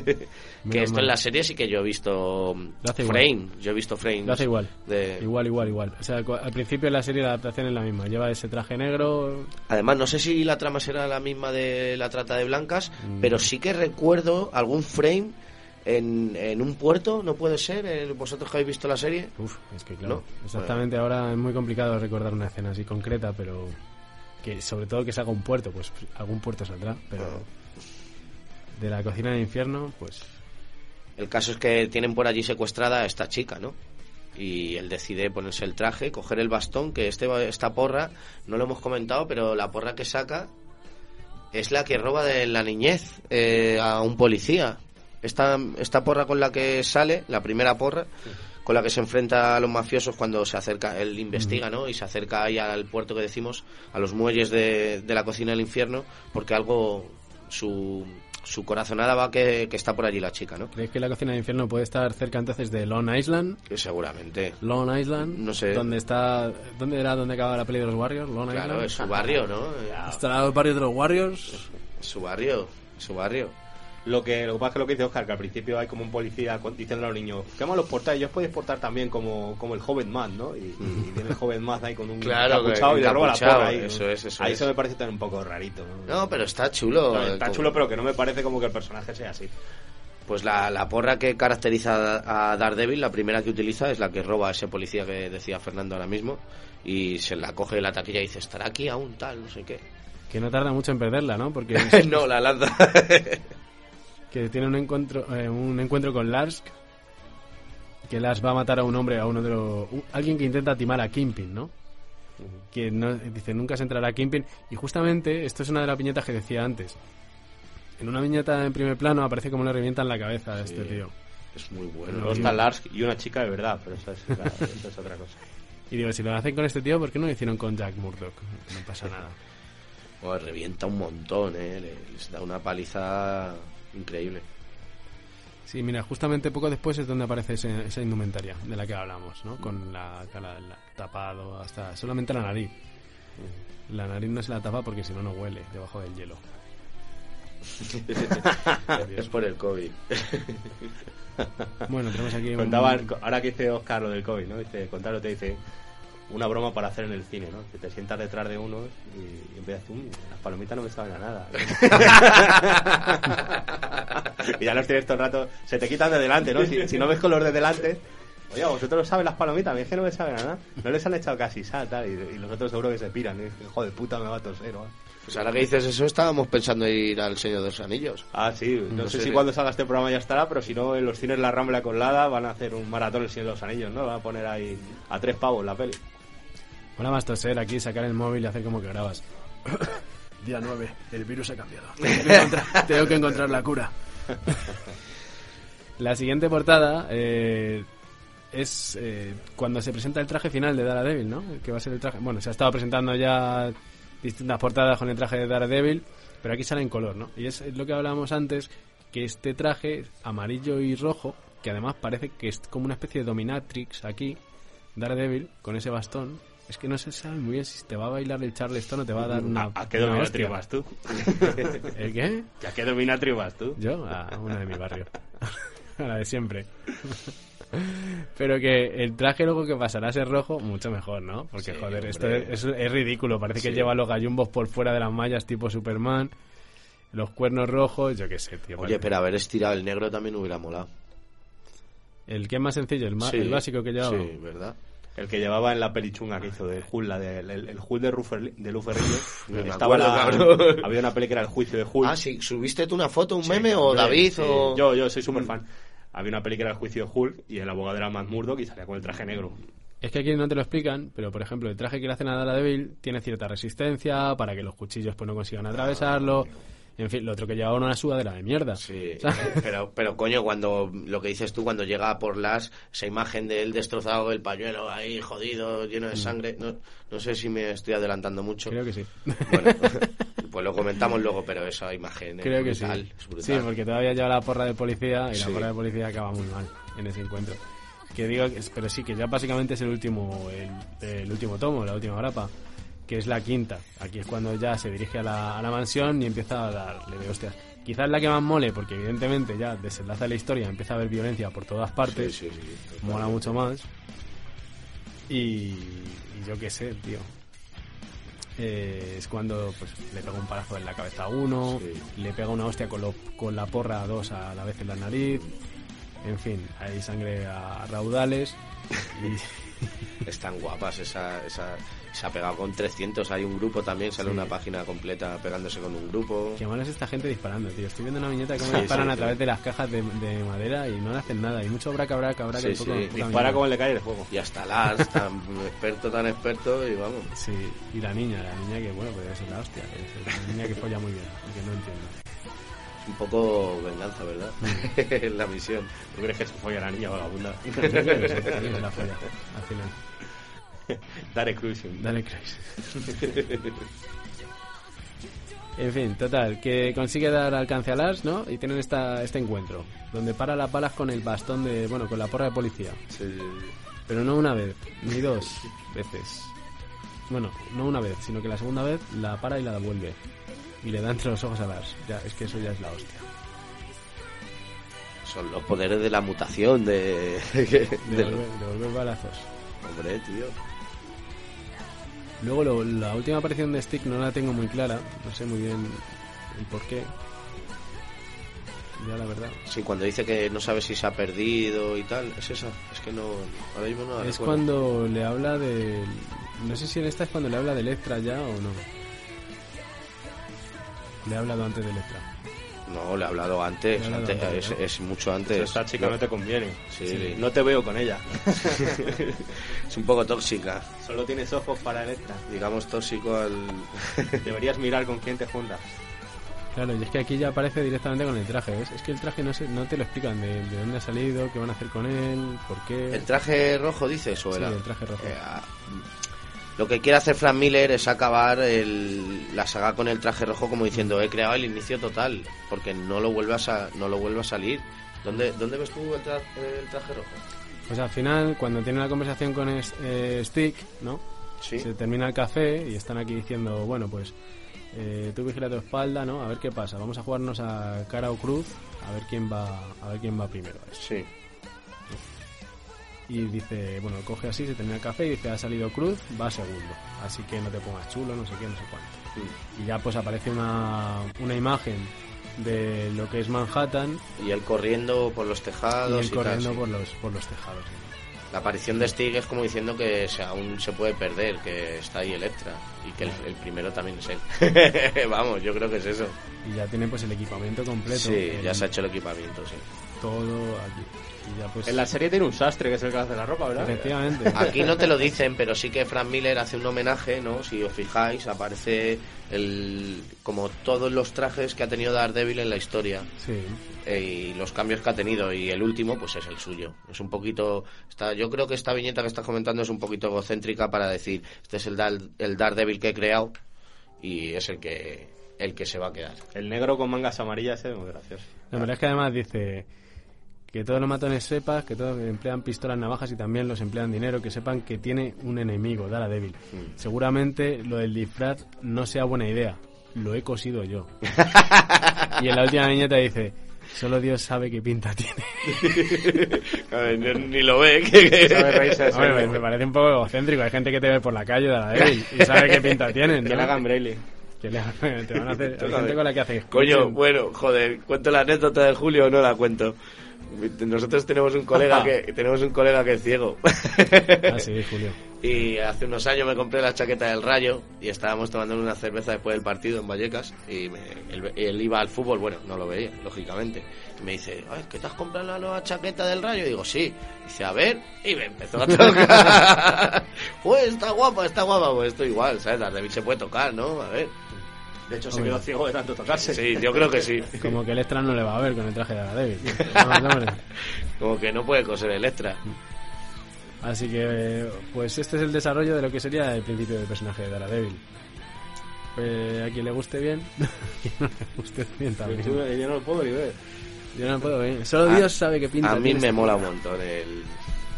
Que esto mal. en la serie sí que yo he visto igual. frame, yo he visto frame. Lo hace igual. De... Igual, igual, igual. O sea, al principio de la serie la adaptación es la misma. Lleva ese traje negro. Además, no sé si la trama será la misma de la trata de blancas, Mm. pero sí que recuerdo algún frame en, en un puerto, ¿no puede ser? Eh, ¿Vosotros que habéis visto la serie? Uf, es que claro. No. Exactamente, ahora es muy complicado recordar una escena así concreta, pero. que Sobre todo que salga un puerto, pues algún puerto saldrá, pero. De la cocina del infierno, pues. El caso es que tienen por allí secuestrada a esta chica, ¿no? Y él decide ponerse el traje, coger el bastón, que este, esta porra, no lo hemos comentado, pero la porra que saca es la que roba de la niñez eh, a un policía. Esta, esta porra con la que sale, la primera porra, con la que se enfrenta a los mafiosos cuando se acerca, él investiga, ¿no? Y se acerca ahí al puerto que decimos, a los muelles de, de la cocina del infierno, porque algo, su, su corazonada va que, que está por allí la chica, ¿no? ¿Creéis que la cocina del infierno puede estar cerca entonces de Long Island? Que seguramente. Long Island, No sé. ¿Dónde está. ¿Dónde era donde acaba la peli de los Warriors? Long Claro, Island. es su barrio, ¿no? ¿Estará los barrios de los Warriors? Su barrio, su barrio. Lo que, lo que pasa es que lo que dice Oscar, que al principio hay como un policía diciendo a los niños, quema los portáis, ellos podéis portar también como, como el joven man, ¿no? Y, y viene el joven man ahí con un Claro, encapuchado que- y le roba la porra ahí. eso es, eso ahí es. se me parece también un poco rarito, ¿no? No, pero está chulo. No, está como- chulo, pero que no me parece como que el personaje sea así. Pues la, la porra que caracteriza a Daredevil, la primera que utiliza, es la que roba a ese policía que decía Fernando ahora mismo. Y se la coge de la taquilla y dice, estará aquí aún tal, no sé qué. Que no tarda mucho en perderla, ¿no? Porque no, la lanza. que tiene un encuentro, eh, un encuentro con Lars. Que Lars va a matar a un hombre, a uno de los. alguien que intenta timar a Kimpin, ¿no? Que no, dice, nunca se entrará a Kimpin. Y justamente, esto es una de las viñetas que decía antes. En una viñeta en primer plano aparece como le revientan la cabeza a este tío. es muy bueno. Luego está Lars y una chica de verdad, pero eso es, otra cosa. Y digo, si lo hacen con este tío, ¿por qué no lo hicieron con Jack Murdock? No pasa nada. Joder, revienta un montón, ¿eh? Le- Les da una paliza increíble. Sí, mira, justamente poco después es donde aparece ese- esa indumentaria de la que hablamos, ¿no? Con la cara la- tapado hasta solamente la nariz. La nariz no se la tapa porque si no, no huele debajo del hielo. es por el COVID. Bueno, tenemos aquí un... Contaban, ahora que dice Oscar lo del COVID, ¿no? Dice, contarlo te dice una broma para hacer en el cine, ¿no? Que te sientas detrás de uno y, y empiezas, "Mm, las palomitas no me saben a nada. y ya los tienes todo el rato, se te quitan de delante, ¿no? Si, si no ves con los de delante, oye, vosotros saben las palomitas, a mí es que no me saben a nada. No les han echado casi sal, tal, y, y los otros seguro que se piran, ¿eh? Hijo de puta, me va a toser, ¿no? Pues ahora que dices eso, estábamos pensando en ir al Señor de los Anillos. Ah, sí, no, No sé sé. si cuando salga este programa ya estará, pero si no, en los cines La Rambla Colada van a hacer un maratón el Señor de los Anillos, ¿no? Van a poner ahí a tres pavos la peli. Hola, más toser aquí, sacar el móvil y hacer como que grabas. Día 9, el virus ha cambiado. Tengo que encontrar, tengo que encontrar la cura. la siguiente portada eh, es eh, cuando se presenta el traje final de Daredevil, ¿no? Que va a ser el traje. Bueno, se ha estado presentando ya distintas portadas con el traje de Daredevil, pero aquí sale en color, ¿no? Y es lo que hablábamos antes, que este traje amarillo y rojo, que además parece que es como una especie de dominatrix aquí, Daredevil, con ese bastón. Es que no se sabe muy bien si te va a bailar el Charleston o te va a dar una. ¿A, a qué hostia. vas tú? ¿El qué? ¿A qué dominatrio vas tú? Yo, a una de mi barrio. a la de siempre. Pero que el traje luego que pasará a ser rojo, mucho mejor, ¿no? Porque, Sí, joder, esto hombre. es, es- es ridículo. Parece que lleva los gallumbos por fuera de las mallas tipo Superman. Los cuernos rojos, yo qué sé, tío. Oye, parece- pero haber estirado el negro también hubiera molado. El que es más sencillo, el, Sí, el básico que llevaba. Sí, ¿verdad? El que llevaba en la pelichunga que hizo de Hulk, la de, el, el Hulk de, Rufer, de Luferrillo. me Estaba acuerdo, la- cabrón. había una peli que era el juicio de Hulk. Ah, sí, ¿subiste tú una foto, un Sí, meme o David sí. o...? Yo, yo soy súper fan. Había una peli que era el juicio de Hulk y el abogado era Matt Murdock y salía con el traje negro. Es que aquí no te lo explican, pero por ejemplo, el traje que le hacen a Daredevil tiene cierta resistencia para que los cuchillos pues no consigan atravesarlo. En fin, lo otro que llevaba una sudadera de mierda. Sí, ¿Sabes? pero, pero coño, cuando lo que dices tú, cuando llega por las, esa imagen de él destrozado, el pañuelo ahí jodido, lleno de sangre, no, no sé si me estoy adelantando mucho. Creo que sí. Bueno, pues lo comentamos luego, pero esa imagen es Creo que sí. es brutal. Sí, porque todavía lleva la porra de policía y Sí. la porra de policía acaba muy mal en ese encuentro. Que digo, pero sí, que ya básicamente es el último, el, el último tomo, la última grapa, que es la quinta. Aquí es cuando ya se dirige a la, a la mansión y empieza a darle de hostias. Quizás la que más mole, porque evidentemente ya desenlaza la historia, empieza a haber violencia por todas partes, Sí, sí, sí. mola mucho más. Y, y yo qué sé, tío. Eh, es cuando pues, le pega un palazo en la cabeza a uno, le pega una hostia con, lo- con la porra a dos a la vez en la nariz. En fin, hay sangre a raudales. Y, Están guapas, esa, esa, se ha pegado con 300, hay un grupo también, sale Sí. una página completa pegándose con un grupo. Qué mal es esta gente disparando, tío. Estoy viendo una viñeta que me Sí, disparan sí, a sí. través de las cajas de, de madera y no le hacen nada. Y mucho braca, braca, braca. Sí, y poco, Dispara como le cae el fuego. Y hasta Lars, tan experto, tan experto, y vamos. Sí, y la niña, la niña que, bueno, pues es la hostia. que Es una niña que folla muy bien, aunque no entiendo. Es un poco venganza, ¿verdad? la misión. ¿Tú crees que se folla la niña vagabunda? Que que la folla, al final. Dale cruising. Dale, Chris. En fin, total, que consigue dar alcance a Lars, ¿no? Y tienen esta, este encuentro, donde para las balas con el bastón de, bueno, con la porra de policía. Sí, Pero no una vez, ni dos veces. Bueno, no una vez, sino que la segunda vez la para y la devuelve. Y le da entre los ojos a Lars. Ya, es que eso ya es la hostia. Son los poderes de la mutación, de... de lo- devolver balazos. Hombre, tío. Luego lo- la última aparición de Stick no la tengo muy clara. No sé muy bien el por qué. Ya la verdad. Sí, cuando dice que no sabe si se ha perdido y tal, es esa. Es que no. Ahora mismo no la Es recuerdo. cuando le habla de... No sé si en esta es cuando le habla de Electra ya o no. Le ha hablado antes de Electra. No, le he hablado antes. Es, ¿no? es mucho antes. Esta chica no te conviene. Sí, Sí, No te veo con ella. Es un poco tóxica. Solo tienes ojos para Electra. Digamos tóxico al. Deberías mirar con quién te juntas. Claro, y es que aquí ya aparece directamente con el traje, ¿ves? Es que el traje no, se, no te lo explican de, de dónde ha salido, qué van a hacer con él, por qué... ¿El traje rojo dices o Sí, era? el traje rojo. Eh, ah, lo que quiere hacer Frank Miller es acabar el- la saga con el traje rojo como diciendo he creado el inicio total porque no lo vuelve a, no lo vuelve a salir. ¿Dónde, ¿Dónde ves tú el, tra- el traje rojo? Pues al final, cuando tiene la conversación con es- eh, Stick, ¿no? Sí. Se termina el café y están aquí diciendo, bueno, pues eh, tú vigila tu espalda, ¿no? A ver qué pasa. Vamos a jugarnos a cara o cruz, a ver quién va, a ver quién va primero. Sí. Y dice, bueno, coge así, se termina el café y dice, ha salido cruz, va segundo. Así que no te pongas chulo, no sé qué, no sé cuánto. Y ya pues aparece una, una imagen de lo que es Manhattan Y él corriendo por los y tejados él y, tal, corriendo sí. por los, por los tejados. La aparición de Stig es como diciendo que se- aún se puede perder, que está ahí Electra y que el, el primero también es él. Vamos, yo creo que es eso. Y ya tiene pues el equipamiento completo. Sí, el- ya se ha hecho el equipamiento, sí. Todo aquí. Ya pues... En la serie tiene un sastre que es el que hace la ropa, ¿verdad? Efectivamente. Aquí no te lo dicen, pero sí que Frank Miller hace un homenaje, ¿no? Si os fijáis, aparece el como todos los trajes que ha tenido Daredevil en la historia Sí. eh, y los cambios que ha tenido y el último pues es el suyo. Es un poquito está yo creo que esta viñeta que estás comentando es un poquito egocéntrica para decir, este es el Dar- el Daredevil que he creado y es el que el que se va a quedar. El negro con mangas amarillas es muy gracioso. La verdad es que además dice que todos los matones sepas, que todos emplean pistolas, navajas y también los emplean dinero, que sepan que tiene un enemigo, Daredevil. Mm. Seguramente lo del disfraz no sea buena idea. Lo he cosido yo. y en la última viñeta dice, solo Dios sabe qué pinta tiene. ni lo ve que, sí Hombre, me, parece un poco egocéntrico. Hay gente que te ve por la calle, Daredevil, y sabe qué pinta tienen. Que ¿no? le hagan Braille. Que le hagan- te van a hacer... Hay gente con la que haces... Coño, bueno, joder, ¿cuento la anécdota de Julio o no la cuento? Nosotros tenemos un colega que tenemos un colega que es ciego. Ah, sí, Julio. Y hace unos años me compré la chaqueta del Rayo y estábamos tomando una cerveza después del partido en Vallecas y me- él, él iba al fútbol, bueno, no lo veía, lógicamente. Y me dice, Ay, ¿qué te has comprado la nueva chaqueta del Rayo? Y digo, sí. dice, a ver, y me empezó a tocar. pues está guapa, está guapa, pues esto igual, ¿sabes? La David se puede tocar, ¿no? A ver. De hecho, se Hombre. quedó ciego de tanto tocarse. Sí, yo creo que sí. Como que el extra no le va a ver con el traje de Daredevil. Hombre. Como que no puede coser el extra. Así que, pues este es el desarrollo de lo que sería el principio del personaje de Daredevil. Eh, a quien le guste bien, a quien no le guste bien también. Yo no lo puedo ni ver. Yo no lo puedo ver. Solo A- Dios sabe qué pinta. A mí me esta mola un montón el,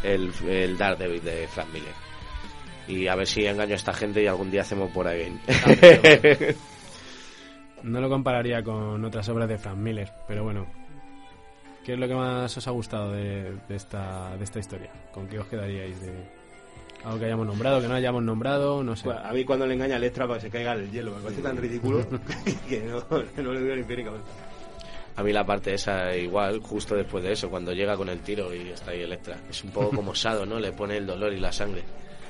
el, el Daredevil de Frank Miller. Y a ver si engaño a esta gente y algún día hacemos por ahí. No lo compararía con otras obras de Frank Miller, pero bueno. ¿Qué es lo que más os ha gustado de, de esta, de esta historia? ¿Con qué os quedaríais de algo que hayamos nombrado, que no hayamos nombrado? No sé. Bueno, a mí cuando le engaña a Electra para que se caiga el hielo, me parece tan ridículo que no, no le digo ni pie ni cabeza. A mí la parte esa igual, justo después de eso, cuando llega con el tiro y está ahí Electra. Es un poco como Sado, ¿no? Le pone el dolor y la sangre.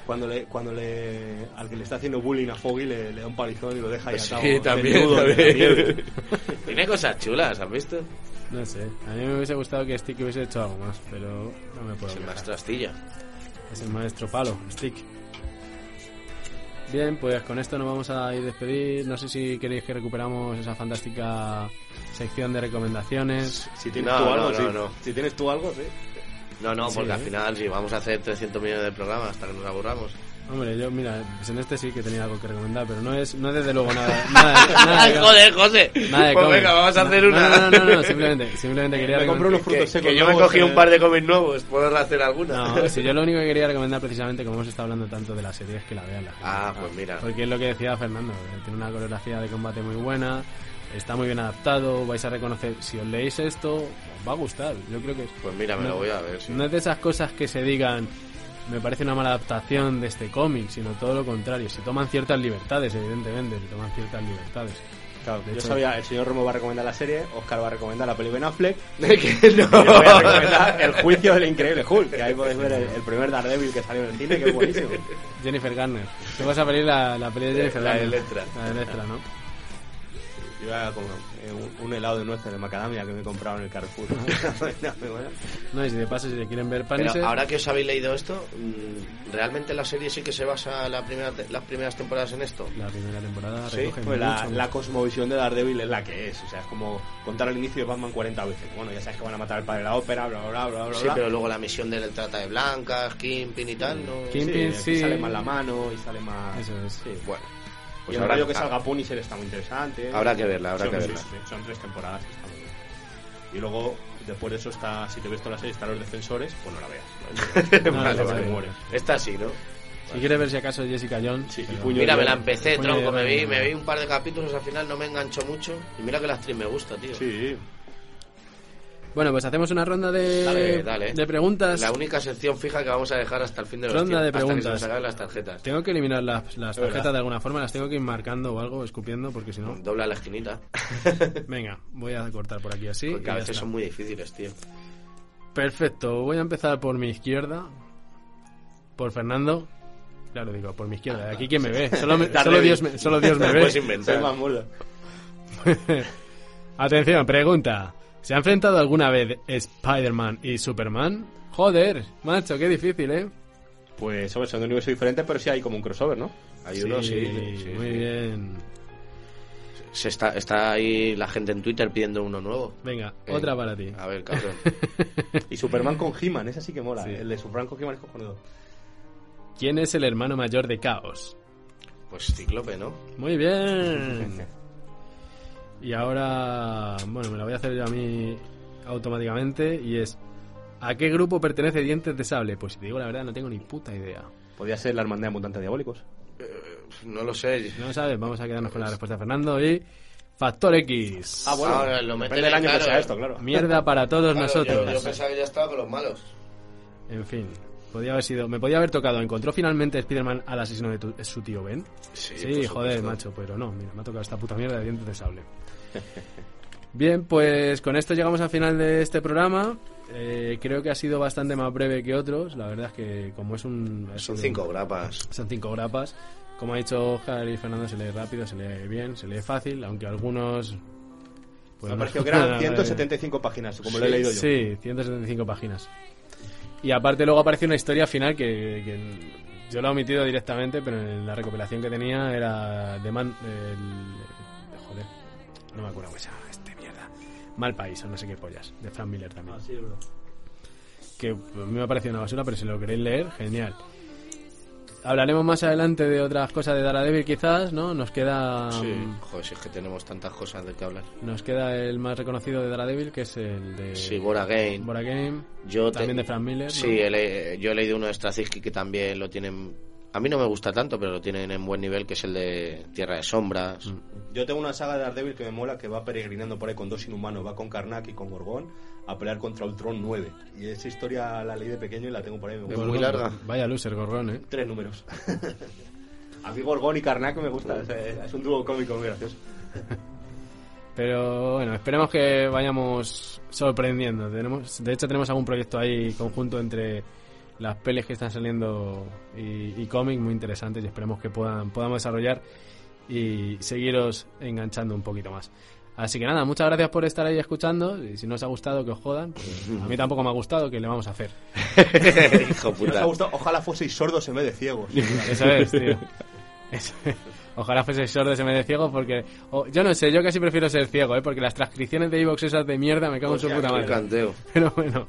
Cuando le, cuando le, al que le está haciendo bullying a Foggy le, le da un palizón y lo deja ahí Sí, atado, también, la nieve. también. Tiene cosas chulas, ¿has visto? No sé. A mí me hubiese gustado que Stick hubiese hecho algo más, pero no me puedo Es el quejar. maestro Astilla. Es el maestro palo, Stick. Bien, pues con esto nos vamos a ir despedir. No sé si queréis que recuperamos esa fantástica sección de recomendaciones. Si tienes No, tú algo, no, sí. no, no. Si tienes tú algo, sí. No, no, porque Sí, al ¿eh? final sí, vamos a hacer 300 millones de programas hasta que nos aburramos. Hombre, yo, mira, pues en este sí que tenía algo que recomendar, pero no es, no es desde luego nada. nada, nada de- Joder, José. nada de pues venga, vamos a hacer No, una. No, no, no, no, simplemente, simplemente quería Me compré recomendar. unos frutos que, secos. que yo me cogí eh. un par de cómics nuevos, ¿puedo hacer alguna? No, si yo lo único que quería recomendar precisamente, como hemos estado hablando tanto de la serie, es que la vean la gente. Ah, pues mira. Porque es lo que decía Fernando, que tiene una coreografía de combate muy buena, está muy bien adaptado, vais a reconocer, si os leéis esto, os va a gustar, yo creo que es... Pues mira, me no- lo voy a ver. sí. No es de esas cosas que se digan, me parece una mala adaptación de este cómic, sino todo lo contrario, se toman ciertas libertades, evidentemente, se toman ciertas libertades. Claro, yo hecho- sabía, el señor Romo va a recomendar la serie, Oscar va a recomendar la peli Ben Affleck, Que no. yo voy a recomendar El juicio del increíble Hulk, que ahí podéis ver el, el primer Daredevil que salió en el cine, que es buenísimo. Jennifer Garner, tú vas a pedir la, la peli de Jennifer La de Garner. Electra. La de Electra, ¿no? Yo iba con eh, un, un helado de nueces de macadamia que me he comprado en el Carrefour. No, muy bueno. No, y si de paso, si le quieren ver Pero ahora que os habéis leído esto, mm, ¿realmente la serie sí que se basa la primera te- las primeras temporadas en esto? La primera temporada Sí, recoge pues la, mucho. la cosmovisión de Daredevil es la que es. O sea, es como contar el inicio de Batman 40 veces. Bueno, ya sabes que van a matar al padre de la ópera, bla, bla, bla, bla, bla. Sí, bla. pero luego la misión del trata de blancas, Kingpin y tal, ¿no? King- Sí, sale más la mano y sale más... Eso es. Sí. Bueno, y pues el habrá, rollo que salga Punisher está muy interesante. Habrá que verla, habrá Son- que sí, verla. sí, son tres temporadas que está muy bien. Y luego, después de eso, está, si te ves toda la serie, están los defensores, pues no la veas. No, Vale, no, vale. no, no. muere. Esta sí, ¿no? Si quieres ver si acaso Jessica Jones... Sí, y pero- puño- Mira, me la empecé, tronco, me vi, me vi un par de capítulos, al final no me enganchó mucho. Y mira que la actriz me gusta, tío. Sí, Bueno, pues hacemos una ronda de, Dale, dale. de preguntas. La única sección fija que vamos a dejar hasta el fin de los Ronda de tiempos, hasta que se preguntas. las tarjetas. Tengo que eliminar las, las Es verdad. tarjetas de alguna forma, las tengo que ir marcando o algo, escupiendo, porque si no... Dobla la esquinita. Venga, voy a cortar por aquí así. Porque a veces son muy difíciles, tío. Perfecto, voy a empezar por mi izquierda. Por Fernando. Claro, digo, por mi izquierda. Aquí quién me ve. Solo, me- solo Dios me, solo Dios me ve. puedes soy inventar. más mulo. Atención, pregunta. ¿Se ha enfrentado alguna vez Spider-Man y Superman? Joder, macho, qué difícil, ¿eh? Pues, hombre, son de universos diferentes, pero sí hay como un crossover, ¿no? Hay uno, sí. sí, muy sí. bien. Se está, está ahí la gente en Twitter pidiendo uno nuevo. Venga, Eh, otra para ti. A ver, cabrón. Y Superman con He-Man, esa sí que mola. Sí. El de Superman con He-Man es cojonudo. ¿Quién es el hermano mayor de Caos? Pues Cíclope, ¿no? Muy bien. Y ahora, bueno, me la voy a hacer yo a mí automáticamente y es ¿A qué grupo pertenece Dientes de Sable? Pues si te digo la verdad, no tengo ni puta idea. Podría ser la hermandad de mutantes diabólicos. No lo sé. No lo sabes, vamos a quedarnos con la respuesta de Fernando y Factor X. Ah, bueno. Ahora lo meten Depende del año claro, que sea eh. esto, claro. Mierda para todos Claro, nosotros. Yo, yo pensaba que ya estaba con los malos. En fin, podía haber sido, me podía haber tocado. ¿Encontró finalmente Spider-Man al asesino de tu- su tío Ben? Sí, Sí, joder, macho, pero no, mira, me ha tocado esta puta mierda de dientes de sable. Bien, pues con esto llegamos al final de este programa. Eh, creo que ha sido bastante más breve que otros. La verdad es que como es un... ha Son cinco grapas. Son cinco grapas. Como ha dicho Oscar y Fernando, se lee rápido, se lee bien, se lee fácil, aunque algunos... pues me no- pareció que eran eh, 175 páginas, como lo he Sí, leído yo. Sí, 175 páginas. Y aparte luego aparece una historia final que, que yo lo he omitido directamente, pero en la recopilación que tenía era de Man... el- joder, no me acuerdo cómo se este mierda. Mal País o no sé qué pollas, de Frank Miller también. Que a mí me ha parecido una basura, pero si lo queréis leer, genial. Hablaremos más adelante de otras cosas de Daredevil quizás, ¿no? Nos queda... Sí. Joder, si es que tenemos tantas cosas de que hablar. Nos queda el más reconocido de Daredevil, que es el de... Sí, Bora Game. Bora Game. Yo te- También de Frank Miller. ¿no? Sí, he le- yo he leído uno de Straczynski que también lo tienen A mí no me gusta tanto, pero lo tienen en buen nivel, que es el de Tierra de Sombras. Yo tengo una saga de Daredevil que me mola que va peregrinando por ahí con dos inhumanos, va con Karnak y con Gorgón a pelear contra Ultron 9. Y esa historia la leí de pequeño y la tengo por ahí. Me Es muy larga. Vaya loser, Gorgón, ¿eh? Tres números. a mí Gorgón y Karnak me gusta, es, es un dúo cómico muy gracioso. Pero bueno, esperemos que vayamos sorprendiendo. Tenemos, de hecho, tenemos algún proyecto ahí conjunto entre las pelis que están saliendo y, y cómics muy interesantes y esperemos que puedan, podamos desarrollar y seguiros enganchando un poquito más. Así que nada, muchas gracias por estar ahí escuchando y si no os ha gustado que os jodan, pues a mí tampoco me ha gustado, que le vamos a hacer? Hijo Si os ha puta. gustado, ojalá fueseis sordos en vez de ciegos. Eso es, tío. Eso es. Ojalá fuese sordo se me de ciego porque... yo no sé, yo casi prefiero ser ciego, ¿eh? Porque las transcripciones de Evox esas de mierda me cago en su puta madre. canteo. Pero bueno,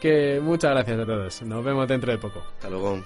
que muchas gracias a todos. Nos vemos dentro de poco. Hasta luego.